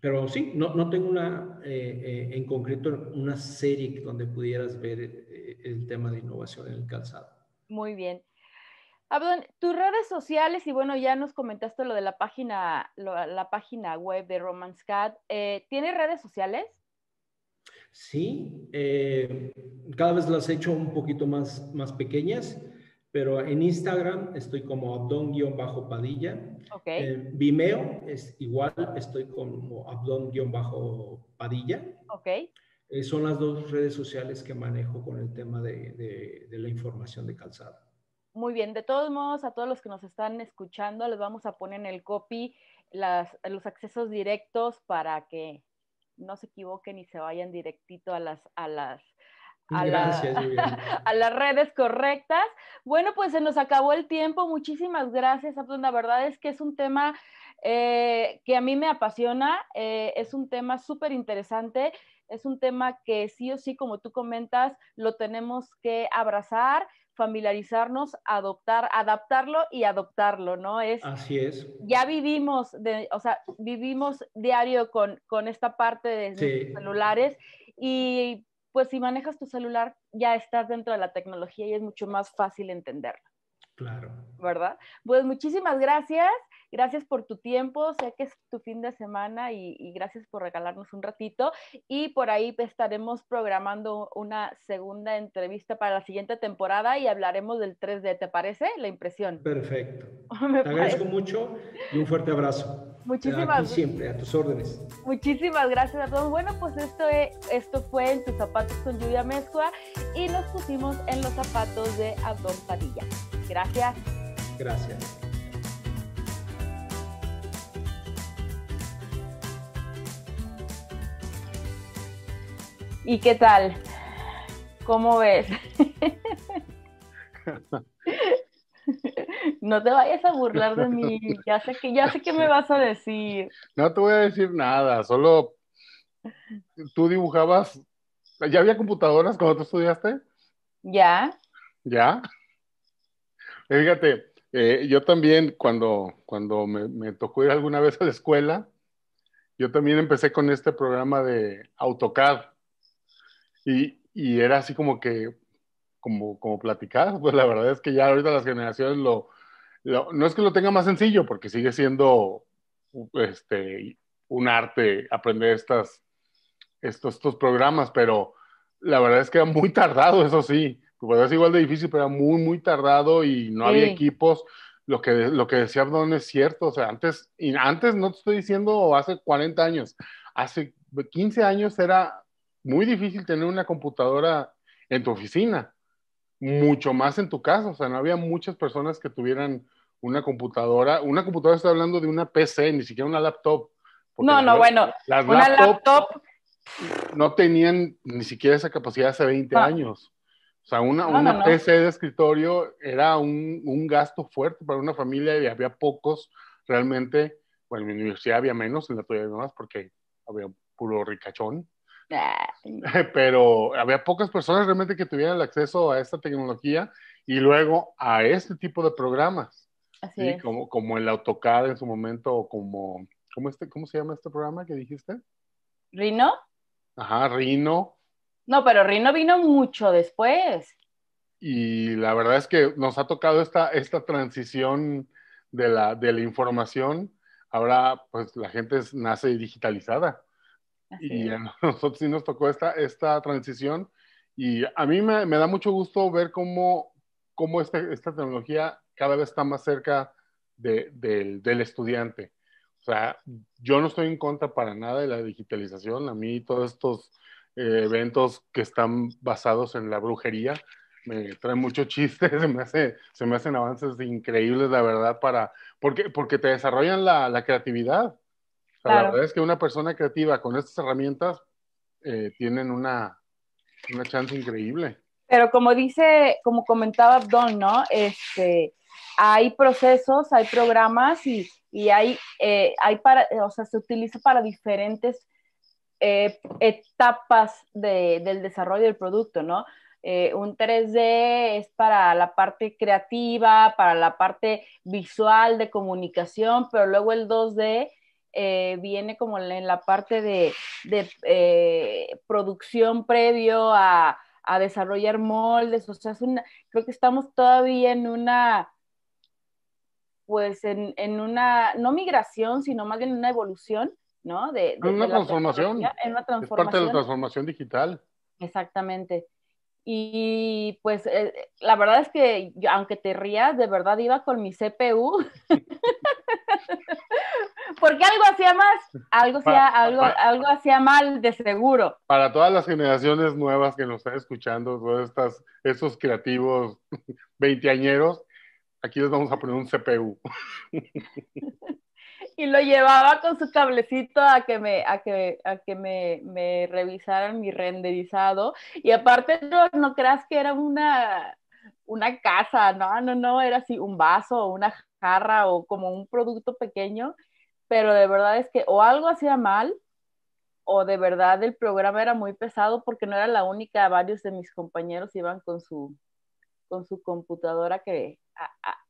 pero sí, no, no tengo una, eh, eh, en concreto, una serie donde pudieras ver el tema de innovación en el calzado. Muy bien. Abdon, tus redes sociales, y bueno, ya nos comentaste lo de la página, la página web de Romance Cat, eh, ¿tiene redes sociales? Sí, eh, cada vez las he hecho un poquito más, más pequeñas, pero en Instagram estoy como Abdon-Padilla. Okay. En Vimeo es igual, estoy como Abdon-Padilla. Ok. Eh, son las dos redes sociales que manejo con el tema de, de la información de calzado. Muy bien, de todos modos, a todos los que nos están escuchando, les vamos a poner en el copy los accesos directos para que no se equivoquen y se vayan directito a las, a las, a, a, las redes correctas. Bueno, pues se nos acabó el tiempo. Muchísimas gracias, Abdul. La verdad es que es un tema eh, que a mí me apasiona, eh, es un tema súper interesante, es un tema que sí o sí, como tú comentas, lo tenemos que abrazar, familiarizarnos, adoptar, adaptarlo y adoptarlo, ¿no? Es, Así es. Ya vivimos, de, o sea, vivimos diario con, con esta parte de celulares y pues si manejas tu celular ya estás dentro de la tecnología y es mucho más fácil entenderlo. Claro. ¿Verdad? Pues muchísimas gracias. Gracias por tu tiempo. Sé que es tu fin de semana y, gracias por regalarnos un ratito. Y por ahí estaremos programando una segunda entrevista para la siguiente temporada y hablaremos del 3D. ¿Te parece? La impresión. Perfecto. Te agradezco mucho y un fuerte abrazo. Muchísimas gracias. siempre, a tus órdenes. Muchísimas gracias a todos. Bueno, pues esto, esto fue en tus zapatos con lluvia mezcua y nos pusimos en los zapatos de Abdón Padilla. Gracias. Gracias. ¿Y qué tal? ¿Cómo ves? No te vayas a burlar de mí. Ya sé que ya sé qué me vas a decir. No te voy a decir nada, solo tú dibujabas. ¿Ya había computadoras cuando tú estudiaste? Ya. ¿Ya? Fíjate, eh, yo también cuando, cuando me, tocó ir alguna vez a la escuela, yo también empecé con este programa de AutoCAD. Y, y era así como que, como, como platicar, pues la verdad es que ya ahorita las generaciones lo, no es que lo tenga más sencillo, porque sigue siendo este, un arte aprender estas, estos, estos programas, pero la verdad es que era muy tardado, eso sí. Pues es igual de difícil, pero era muy, muy tardado y no había equipos. Lo que, lo que decía Abdón es cierto, o sea, antes, y antes no te estoy diciendo hace 40 años, hace 15 años era muy difícil tener una computadora en tu oficina, mucho más en tu casa, o sea, no había muchas personas que tuvieran una computadora, una computadora está hablando de una PC, ni siquiera una laptop. No, no, bueno, las una laptop no tenían ni siquiera esa capacidad hace 20 años. O sea, una, una PC de escritorio era un, un, gasto fuerte para una familia y había pocos realmente. Bueno, en mi universidad había menos, en la tuya no más, porque había puro ricachón. Pero había pocas personas realmente que tuvieran el acceso a esta tecnología y luego a este tipo de programas. Así es. Como, como el AutoCAD en su momento, o como, ¿cómo, este, ¿cómo se llama este programa que dijiste? Rino. Ajá, Rino. No, pero Rino vino mucho después. Y la verdad es que nos ha tocado esta, esta transición de la, de la información. Ahora, pues la gente nace digitalizada. y a nosotros sí nos tocó esta, esta transición. Y a mí me, me da mucho gusto ver cómo, cómo este, esta tecnología cada vez está más cerca de, del estudiante. O sea, yo no estoy en contra para nada de la digitalización. A mí todos estos eh, eventos que están basados en la brujería. Me traen mucho chiste, se me, hace, se me hacen avances increíbles, la verdad, para, porque, porque te desarrollan la, la creatividad. La verdad es que una persona creativa con estas herramientas eh, tienen una, una chance increíble. Pero como dice, como comentaba Don, ¿no? Este, hay procesos, hay programas y, y hay, eh, hay para, o sea, se utiliza para diferentes eh, etapas del desarrollo del producto, ¿no? Eh, un 3D es para la parte creativa, para la parte visual de comunicación, pero luego el 2D eh, viene como en la parte de, producción previo a, desarrollar moldes, o sea, creo que estamos todavía en una, pues en, en una, no migración, sino más bien una evolución ¿no? De, una, transformación. una transformación. Es parte de la transformación digital. Exactamente. Y pues eh, la verdad es que aunque te rías, de verdad iba con mi CPU. Porque algo hacía más, algo hacía, algo, algo hacía mal de seguro. Para todas las generaciones nuevas que nos están escuchando, todos estas, esos creativos veinteañeros, aquí les vamos a poner un CPU. y lo llevaba con su cablecito a que me, a que, a que me, me revisaran mi renderizado. Y aparte, no, no creas que era una, una casa, no, no, no, era así un vaso o una jarra o como un producto pequeño, pero de verdad es que o algo hacía mal o de verdad el programa era muy pesado porque no era la única, varios de mis compañeros iban con su, con su computadora que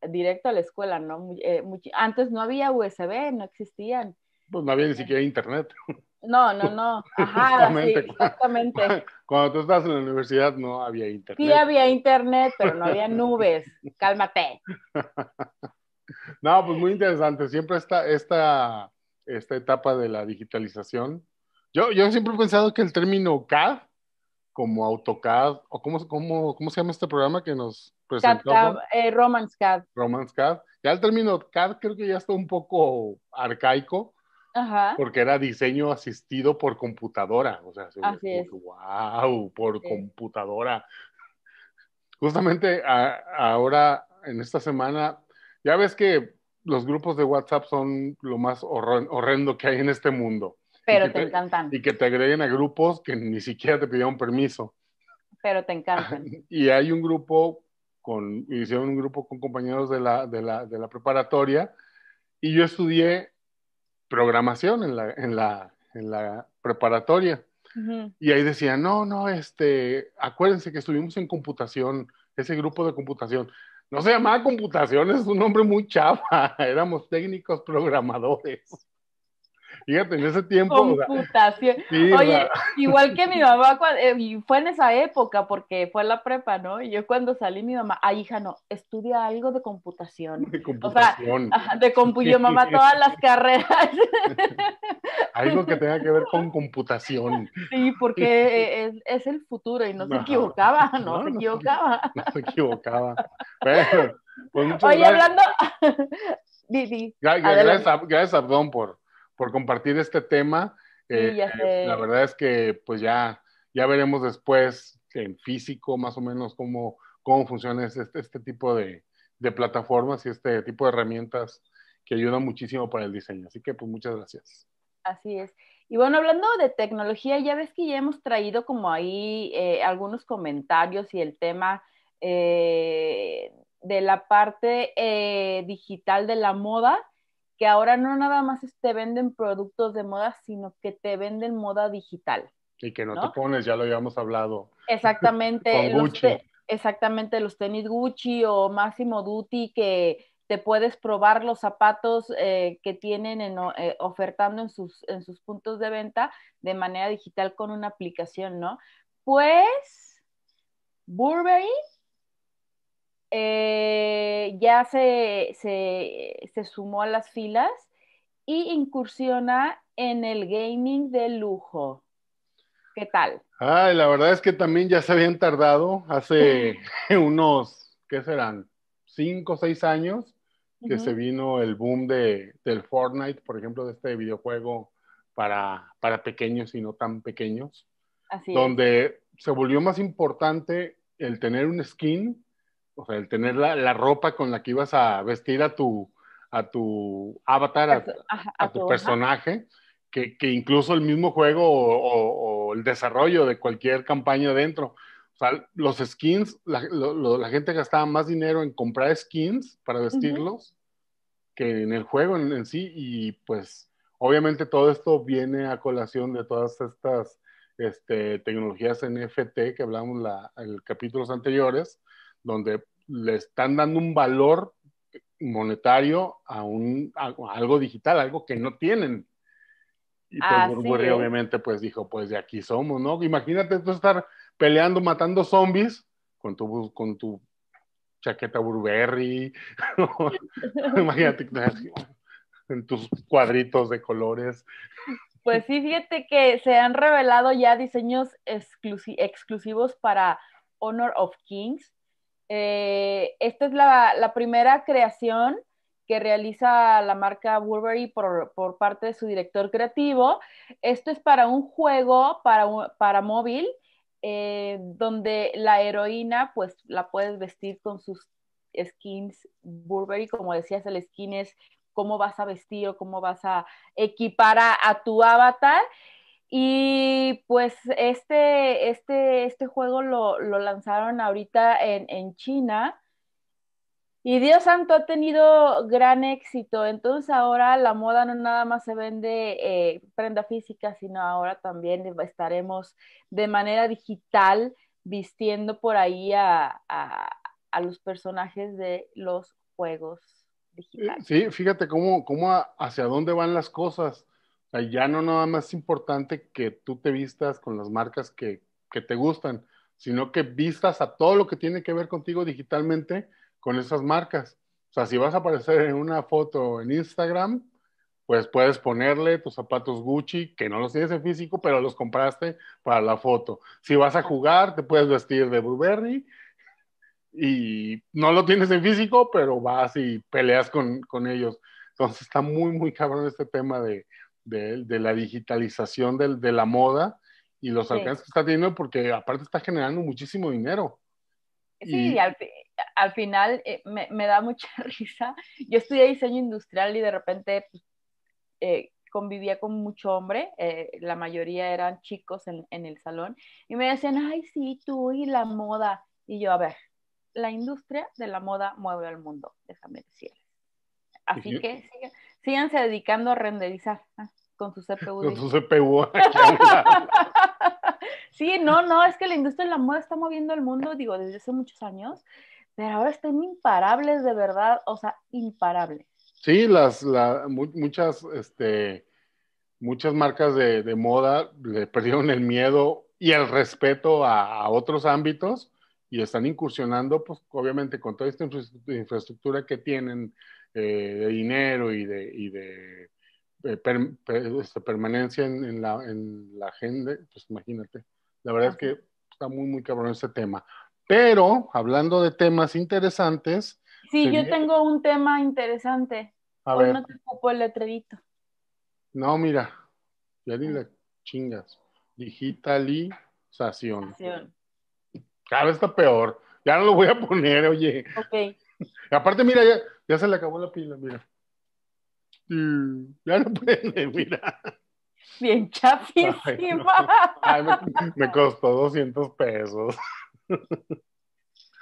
directo a la escuela, ¿no? Eh, antes no había USB, no existían. Pues no había ni siquiera internet. No, no, no. Ajá, exactamente. Cuando tú estás en la universidad no había internet. Sí había internet, pero no había nubes. Cálmate. No, pues muy interesante. Siempre está esta, esta etapa de la digitalización. Yo, yo siempre he pensado que el término CAD, como AutoCAD, o cómo, cómo, cómo se llama este programa que nos presentó. CAD, eh, Romance CAD. Romance CAD. Ya el término CAD creo que ya está un poco arcaico porque era diseño asistido por computadora. O sea, wow, por computadora. Justamente ahora, en esta semana, ya ves que los grupos de WhatsApp son lo más horrendo que hay en este mundo. Pero te, encantan. Y que te agreguen a grupos que ni siquiera te pidieron permiso. Pero te encantan. Y hay un grupo con, hicieron un grupo con compañeros de la, de la, de la preparatoria y yo estudié programación en la, en la, en la preparatoria. Y ahí decían, no, no, este, acuérdense que estuvimos en computación, ese grupo de computación. No se llamaba computación, es un nombre muy chava, éramos técnicos programadores. Fíjate, en ese tiempo. Computación. Oye, igual que mi mamá, eh, y fue en esa época, porque fue la prepa, ¿no? Y yo cuando salí, mi mamá, ay, hija, no, estudia algo de computación. De computación. O sea, de compu, yo, mamá, todas las carreras. algo que tenga que ver con computación. Sí, porque es, es el futuro y no se equivocaba, no, se equivocaba. No se equivocaba. Pero, pues Oye, hablando. gracias, gracias, Abdón, por por compartir este tema. Eh, la verdad es que pues ya, ya veremos después en físico más o menos cómo, cómo funciona este, este tipo de, de, plataformas y este tipo de herramientas que ayudan muchísimo para el diseño. Así que pues muchas gracias. Así es. Y bueno, hablando de tecnología, ya ves que ya hemos traído como ahí eh, algunos comentarios y el tema eh, de la parte digital de la moda que ahora no nada más te venden productos de moda, sino que te venden moda digital. Y que no, te pones, ya lo habíamos hablado. Exactamente. Los exactamente, los tenis Gucci o Máximo Duty que te puedes probar los zapatos eh, que tienen eh, ofertando en sus, en sus puntos de venta de manera digital con una aplicación, ¿no? Pues Burberry eh, ya se, se, sumó a las filas y incursiona en el gaming de lujo. ¿Qué tal? Ay, la verdad es que también ya se habían tardado hace unos, ¿qué serán? Cinco o seis años que se vino el boom de, del Fortnite, por ejemplo, de este videojuego para, para pequeños y no tan pequeños, Así donde se volvió más importante el tener un skin o sea, el tener la, ropa con la que ibas a vestir a tu, a tu avatar, a, tu personaje, que, incluso el mismo juego o, el desarrollo de cualquier campaña dentro. O sea, los skins, la, gente gastaba más dinero en comprar skins para vestirlos que en el juego en, sí. Y pues, obviamente todo esto viene a colación de todas estas este, tecnologías NFT que hablamos en capítulos anteriores, donde le están dando un valor monetario a, un, algo digital, algo que no tienen. Y pues Burberry obviamente pues dijo, pues de aquí somos, ¿no? Imagínate tú estar peleando, matando zombies con tu, con tu chaqueta Burberry, imagínate en tus cuadritos de colores. Pues sí, fíjate que se han revelado ya diseños exclusivos para Honor of Kings, eh, esta es la, primera creación que realiza la marca Burberry por, parte de su director creativo. Esto es para un juego para, para móvil, eh, donde la heroína pues la puedes vestir con sus skins Burberry, como decías, el skin es cómo vas a vestir o cómo vas a equipar a, tu avatar. Y pues este, este, este juego lo, lanzaron ahorita en, en China y Dios santo ha tenido gran éxito. Entonces ahora la moda no nada más se vende eh, prenda física, sino ahora también estaremos de manera digital vistiendo por ahí a, los personajes de los juegos digitales. Sí, fíjate cómo, cómo hacia dónde van las cosas. Ya no nada más es importante que tú te vistas con las marcas que, que te gustan, sino que vistas a todo lo que tiene que ver contigo digitalmente con esas marcas. O sea, si vas a aparecer en una foto en Instagram, pues puedes ponerle tus zapatos Gucci, que no los tienes en físico, pero los compraste para la foto. Si vas a jugar, te puedes vestir de Burberry y no lo tienes en físico, pero vas y peleas con, ellos. Entonces está muy, muy cabrón este tema de, la digitalización de, la moda y los alcances que está teniendo, porque aparte está generando muchísimo dinero. Sí, al, al, final eh, me, da mucha risa. Yo estudié diseño industrial y de repente pues, eh, convivía con mucho hombre, eh, la mayoría eran chicos en, el salón, y me decían, ay, sí, tú y la moda. Y yo, a ver, la industria de la moda mueve al mundo, déjame decirles. Así que síganse dedicando a renderizar ah, con su CPU. Con su CPU. Sí, no, no, es que la industria de la moda está moviendo el mundo, digo, desde hace muchos años, pero ahora están imparables de verdad, o sea, imparables. Sí, las, muchas, este, muchas marcas de, moda le perdieron el miedo y el respeto a, otros ámbitos y están incursionando, pues obviamente con toda esta infraestructura que tienen eh, de dinero y de, y de eh, este, permanencia en, en, la, en la agenda, pues imagínate. La verdad es que está muy, muy cabrón ese tema. Pero, hablando de temas interesantes. Sí, yo tengo un tema interesante. A Hoy ver. no te ocupo el letrerito. No, mira, ya ni le chingas. Digitalización. Cada vez está peor. Ya no lo voy a poner, oye. Ok. Aparte, mira, ya, ya se le acabó la pila, mira. Ya no puede, mira bien chafísima. me, costó 200 pesos.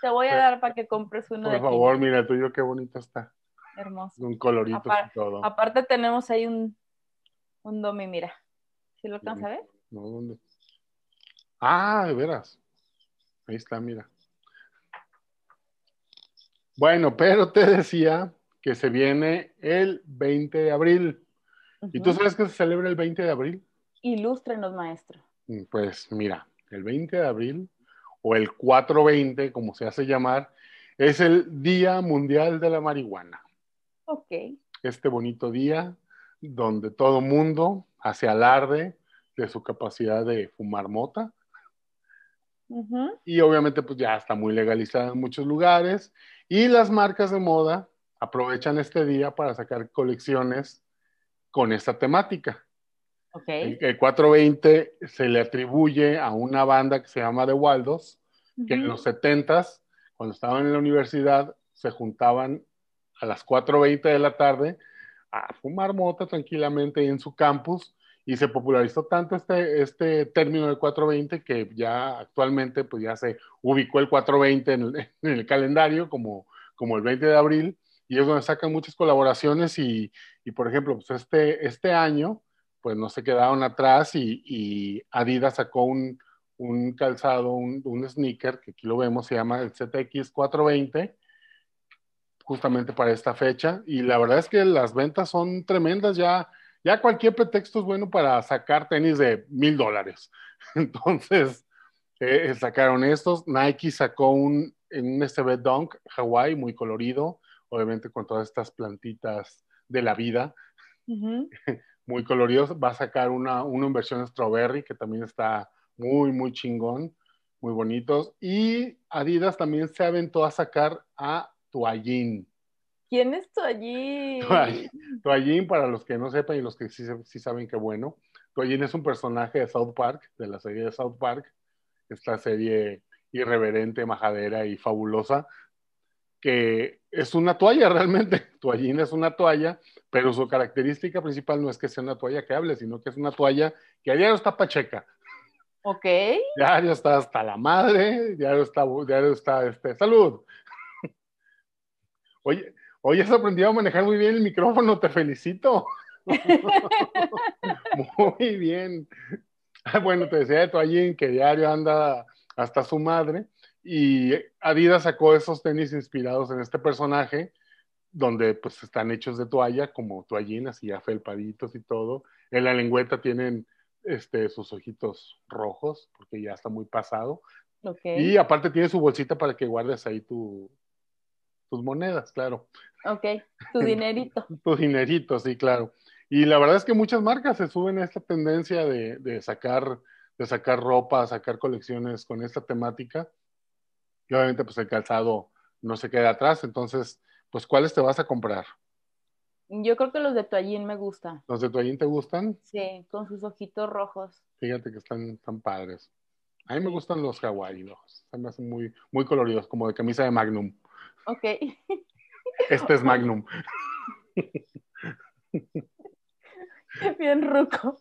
Te voy a dar para que compres uno Por favor, mira el tuyo qué bonito está. Hermoso. Un colorito y todo. Aparte tenemos ahí un, un domi, mira. ¿Sí lo alcanza a ver? No, ¿dónde? Ah, de veras. Ahí está, mira. Bueno, pero te decía que se viene el 20 de abril. ¿Y tú sabes que se celebra el 20 de abril? Ilústrenos, maestro. Mm, pues mira, el 20 de abril, o el 420, como se hace llamar, es el Día Mundial de la Marihuana. Ok. Este bonito día donde todo mundo hace alarde de su capacidad de fumar mota. Y obviamente pues ya está muy legalizada en muchos lugares. Y las marcas de moda aprovechan este día para sacar colecciones con esta temática. Okay. El, 420 se le atribuye a una banda que se llama The Waldos, que en los 70s, cuando estaban en la universidad, se juntaban a las 4.20 de la tarde a fumar mota tranquilamente en su campus y se popularizó tanto este, este término del 420 que ya actualmente pues ya se ubicó el 420 en el, en el calendario como, como el 20 de abril y es donde sacan muchas colaboraciones y, y por ejemplo, pues este, este año, pues no se quedaron atrás y, y Adidas sacó un, un calzado, un, un, sneaker, que aquí lo vemos, se llama el ZX 420, justamente para esta fecha. Y la verdad es que las ventas son tremendas, ya, ya cualquier pretexto es bueno para sacar tenis de mil dólares. Entonces, eh, sacaron estos. Nike sacó un, un SB Dunk Hawaii muy colorido obviamente con todas estas plantitas de la vida, muy coloridos. Va a sacar una, una en versión strawberry que también está muy, muy chingón, muy bonitos. Y Adidas también se aventó a sacar a Toallín. ¿Quién es Toallín? Toallín, para los que no sepan y los que sí, sí saben que bueno, Toallín es un personaje de South Park, de la serie de South Park, esta serie irreverente, majadera y fabulosa, que es una toalla realmente. Toallín es una toalla, pero su característica principal no es que sea una toalla que hable, sino que es una toalla que a diario está pacheca. Ok. Diario está hasta la madre, diario está, diario está, este, salud. Oye, hoy has aprendido a manejar muy bien el micrófono, te felicito. muy bien. Ah, bueno, te decía de Toallín que diario anda hasta su madre y Adidas sacó esos tenis inspirados en este personaje, donde pues están hechos de toalla, como toallinas y ya felpaditos y todo. En la lengüeta tienen este, sus ojitos rojos, porque ya está muy pasado. Y aparte tiene su bolsita para que guardes ahí tu, tus monedas, claro. Ok, tu dinerito. tu dinerito, sí, claro. Y la verdad es que muchas marcas se suben a esta tendencia de, de sacar, de sacar ropa, sacar colecciones con esta temática y obviamente pues el calzado no se queda atrás. Entonces, pues ¿cuáles te vas a comprar? Yo creo que los de toallín me gustan. ¿Los de toallín te gustan? Sí, con sus ojitos rojos. Fíjate que están tan padres. A mí me gustan los Hawaii, los, se me hacen muy, muy coloridos, como de camisa de Magnum. Ok. Este es Magnum. Bien ruco.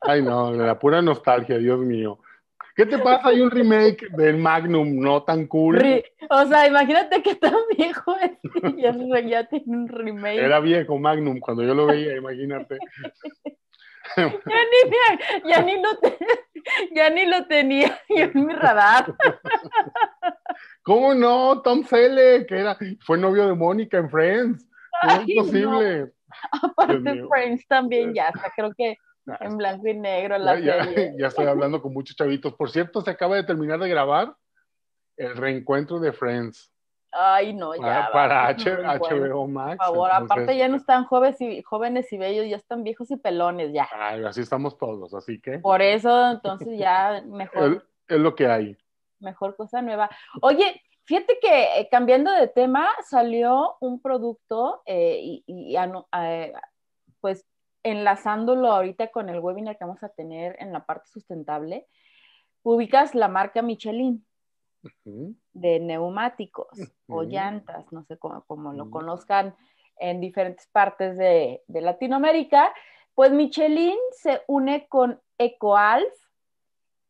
Ay, no, la pura nostalgia, Dios mío. ¿Qué te pasa? Hay un remake del Magnum no tan cool. o sea, imagínate que tan viejo es y ya, tiene un remake. Era viejo Magnum cuando yo lo veía, imagínate. ya, ni, ya, ni lo ya ni lo tenía en mi radar. ¿Cómo no? Tom Selleck, que era, fue novio de Mónica en Friends. ¿Cómo es posible? Aparte Friends también ya está, creo que en blanco y negro la ya, Ya, estoy hablando con muchos chavitos. Por cierto, se acaba de terminar de grabar el reencuentro de Friends. Ay, no, ya. Para, HBO Max. Por favor, aparte ya no están jóvenes y, jóvenes y bellos, ya están viejos y pelones, ya. Ay, así estamos todos, así que. Por eso, entonces ya mejor. es, lo que hay. Mejor cosa nueva. Oye, fíjate que eh, cambiando de tema, salió un producto eh, y, y eh, pues enlazándolo ahorita con el webinar que vamos a tener en la parte sustentable, ubicas la marca Michelin de neumáticos o llantas, no sé cómo, lo conozcan en diferentes partes de, Latinoamérica, pues Michelin se une con EcoAlf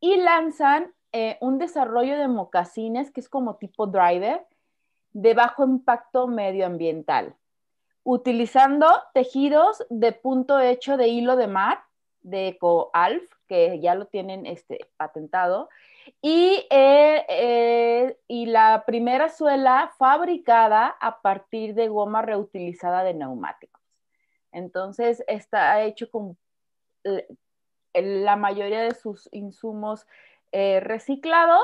y lanzan eh, un desarrollo de mocasines que es como tipo driver de bajo impacto medioambiental utilizando tejidos de punto hecho de hilo de mar de EcoAlf, que ya lo tienen este, patentado, y, eh, eh, y la primera suela fabricada a partir de goma reutilizada de neumáticos. Entonces, está hecho con eh, la mayoría de sus insumos reciclados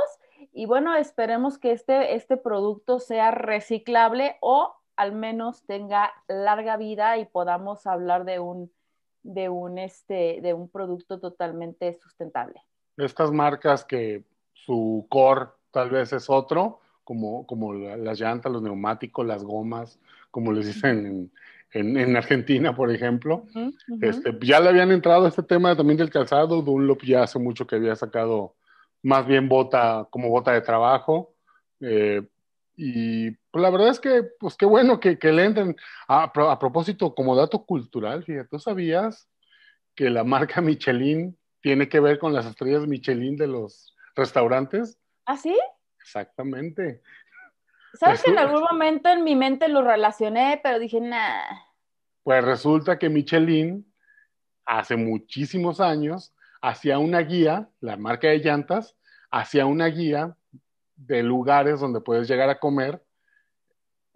y bueno, esperemos que este, este producto sea reciclable o al menos tenga larga vida y podamos hablar de un, de un, este, de un producto totalmente sustentable. Estas marcas que su core tal vez es otro, como, como las llantas, los neumáticos, las gomas, como les dicen en, en, Argentina, por ejemplo. Este, ya le habían entrado a este tema también del calzado. Dunlop ya hace mucho que había sacado más bien bota como bota de trabajo. Eh, y pues la verdad es que, pues qué bueno que, que le entren. A, a, propósito, como dato cultural, fíjate, ¿tú sabías que la marca Michelin tiene que ver con las estrellas Michelin de los restaurantes? ¿Ah, sí? Exactamente. ¿Sabes que en algún momento en mi mente lo relacioné, pero dije, nah. Pues resulta que Michelin, hace muchísimos años, hacía una guía, la marca de llantas, hacía una guía de lugares donde puedes llegar a comer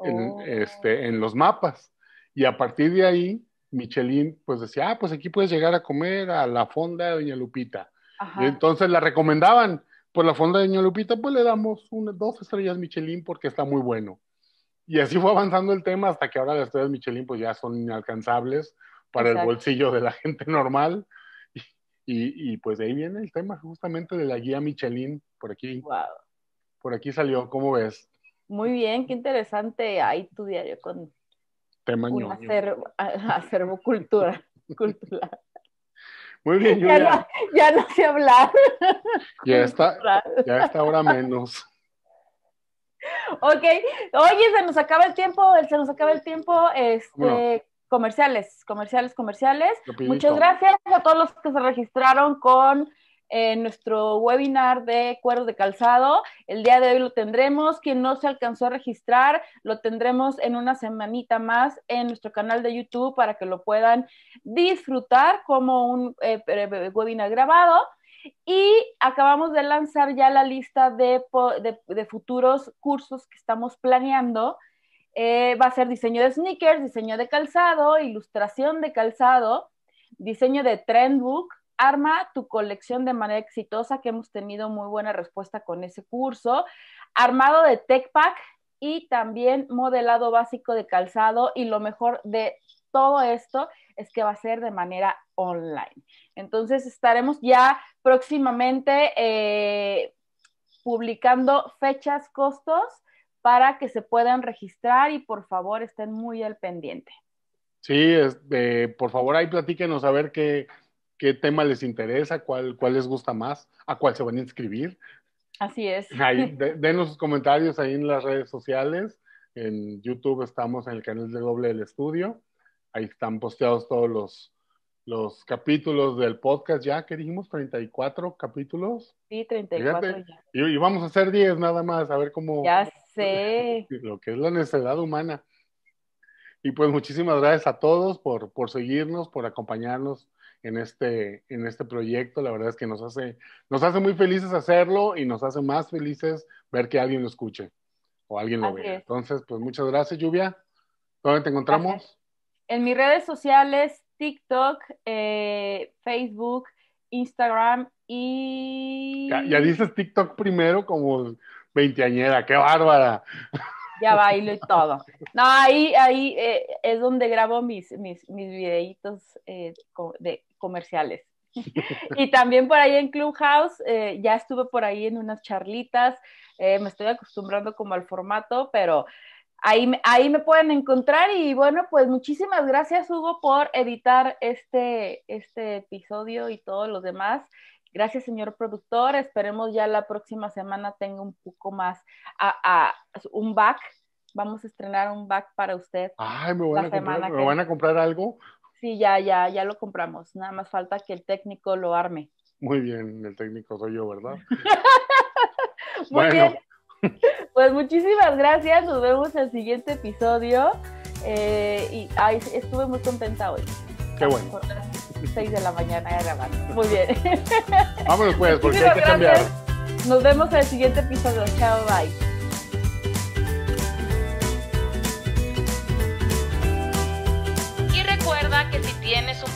en, oh. este, en los mapas. Y a partir de ahí, Michelin pues decía, ah, pues aquí puedes llegar a comer a la fonda de Doña Lupita. Y entonces la recomendaban, pues la fonda de Doña Lupita, pues le damos una, dos estrellas Michelin porque está muy bueno. Y así fue avanzando el tema hasta que ahora las estrellas Michelin pues ya son inalcanzables para el bolsillo de la gente normal. Y, y, pues de ahí viene el tema justamente de la guía Michelin por aquí. Wow. Por aquí salió, ¿cómo ves? Muy bien, qué interesante ahí tu diario con Tema un acervo, cultura, cultural. Muy bien, Julia. Ya no, ya no sé hablar. Ya está, ya está ahora menos. ok, oye, se nos acaba el tiempo, se nos acaba el tiempo. Este, comerciales, comerciales, comerciales. Muchas gracias a todos los que se registraron con eh, nuestro webinar de cueros de calzado. El día de hoy lo tendremos. Quien no se alcanzó a registrar, lo tendremos en una semanita más en nuestro canal de YouTube para que lo puedan disfrutar como un eh, webinar grabado. Y acabamos de lanzar ya la lista de, futuros cursos que estamos planeando. Eh, va a ser diseño de sneakers, diseño de calzado, ilustración de calzado, diseño de trendbook, arma tu colección de manera exitosa, que hemos tenido muy buena respuesta con ese curso, armado de tech pack y también modelado básico de calzado y lo mejor de todo esto es que va a ser de manera online. Entonces estaremos ya próximamente eh, publicando fechas, costos para que se puedan registrar y por favor estén muy al pendiente. Sí, por favor ahí platíquenos a ver qué, qué tema les interesa, cuál, cuál les gusta más, a cuál se van a inscribir. Así es. Ahí, denos sus comentarios ahí en las redes sociales. En YouTube estamos en el canal de Doble del Estudio. Ahí están posteados todos los, los capítulos del podcast ya, que dijimos, 34 capítulos. Sí, 34 ya. Y, vamos a hacer 10 nada más, a ver cómo... Ya sé. Lo que es la necesidad humana. Y pues muchísimas gracias a todos por, por seguirnos, por acompañarnos en este, en este proyecto. La verdad es que nos hace, nos hace muy felices hacerlo y nos hace más felices ver que alguien lo escuche o alguien lo vea. Entonces, pues muchas gracias, Lluvia. ¿Dónde te encontramos? En mis redes sociales, TikTok, eh, Facebook, Instagram y... Ya, dices TikTok primero como veinteañera, qué bárbara. Ya bailo y todo. No, ahí, ahí eh, es donde grabo mis, mis, mis videitos eh, de comerciales. y también por ahí en Clubhouse, ya estuve por ahí en unas charlitas, me estoy acostumbrando como al formato, pero Ahí, ahí me pueden encontrar y bueno, pues muchísimas gracias Hugo por editar este, este episodio y todos los demás. Gracias, señor productor. Esperemos ya la próxima semana tenga un poco más a, un back. Vamos a estrenar un back para usted. Ay, ¿me van, a comprar, ¿me van a comprar algo? Sí, ya, ya, ya lo compramos. Nada más falta que el técnico lo arme. Muy bien, el técnico soy yo, ¿verdad? Muy bueno. bien. Pues muchísimas gracias, nos vemos en el siguiente episodio. Eh, y ay, estuve muy contenta hoy. Qué bueno. 6 de la mañana grabando. Muy bien. Vámonos pues, porque hay que cambiar. Nos vemos en el siguiente episodio. Chao, bye.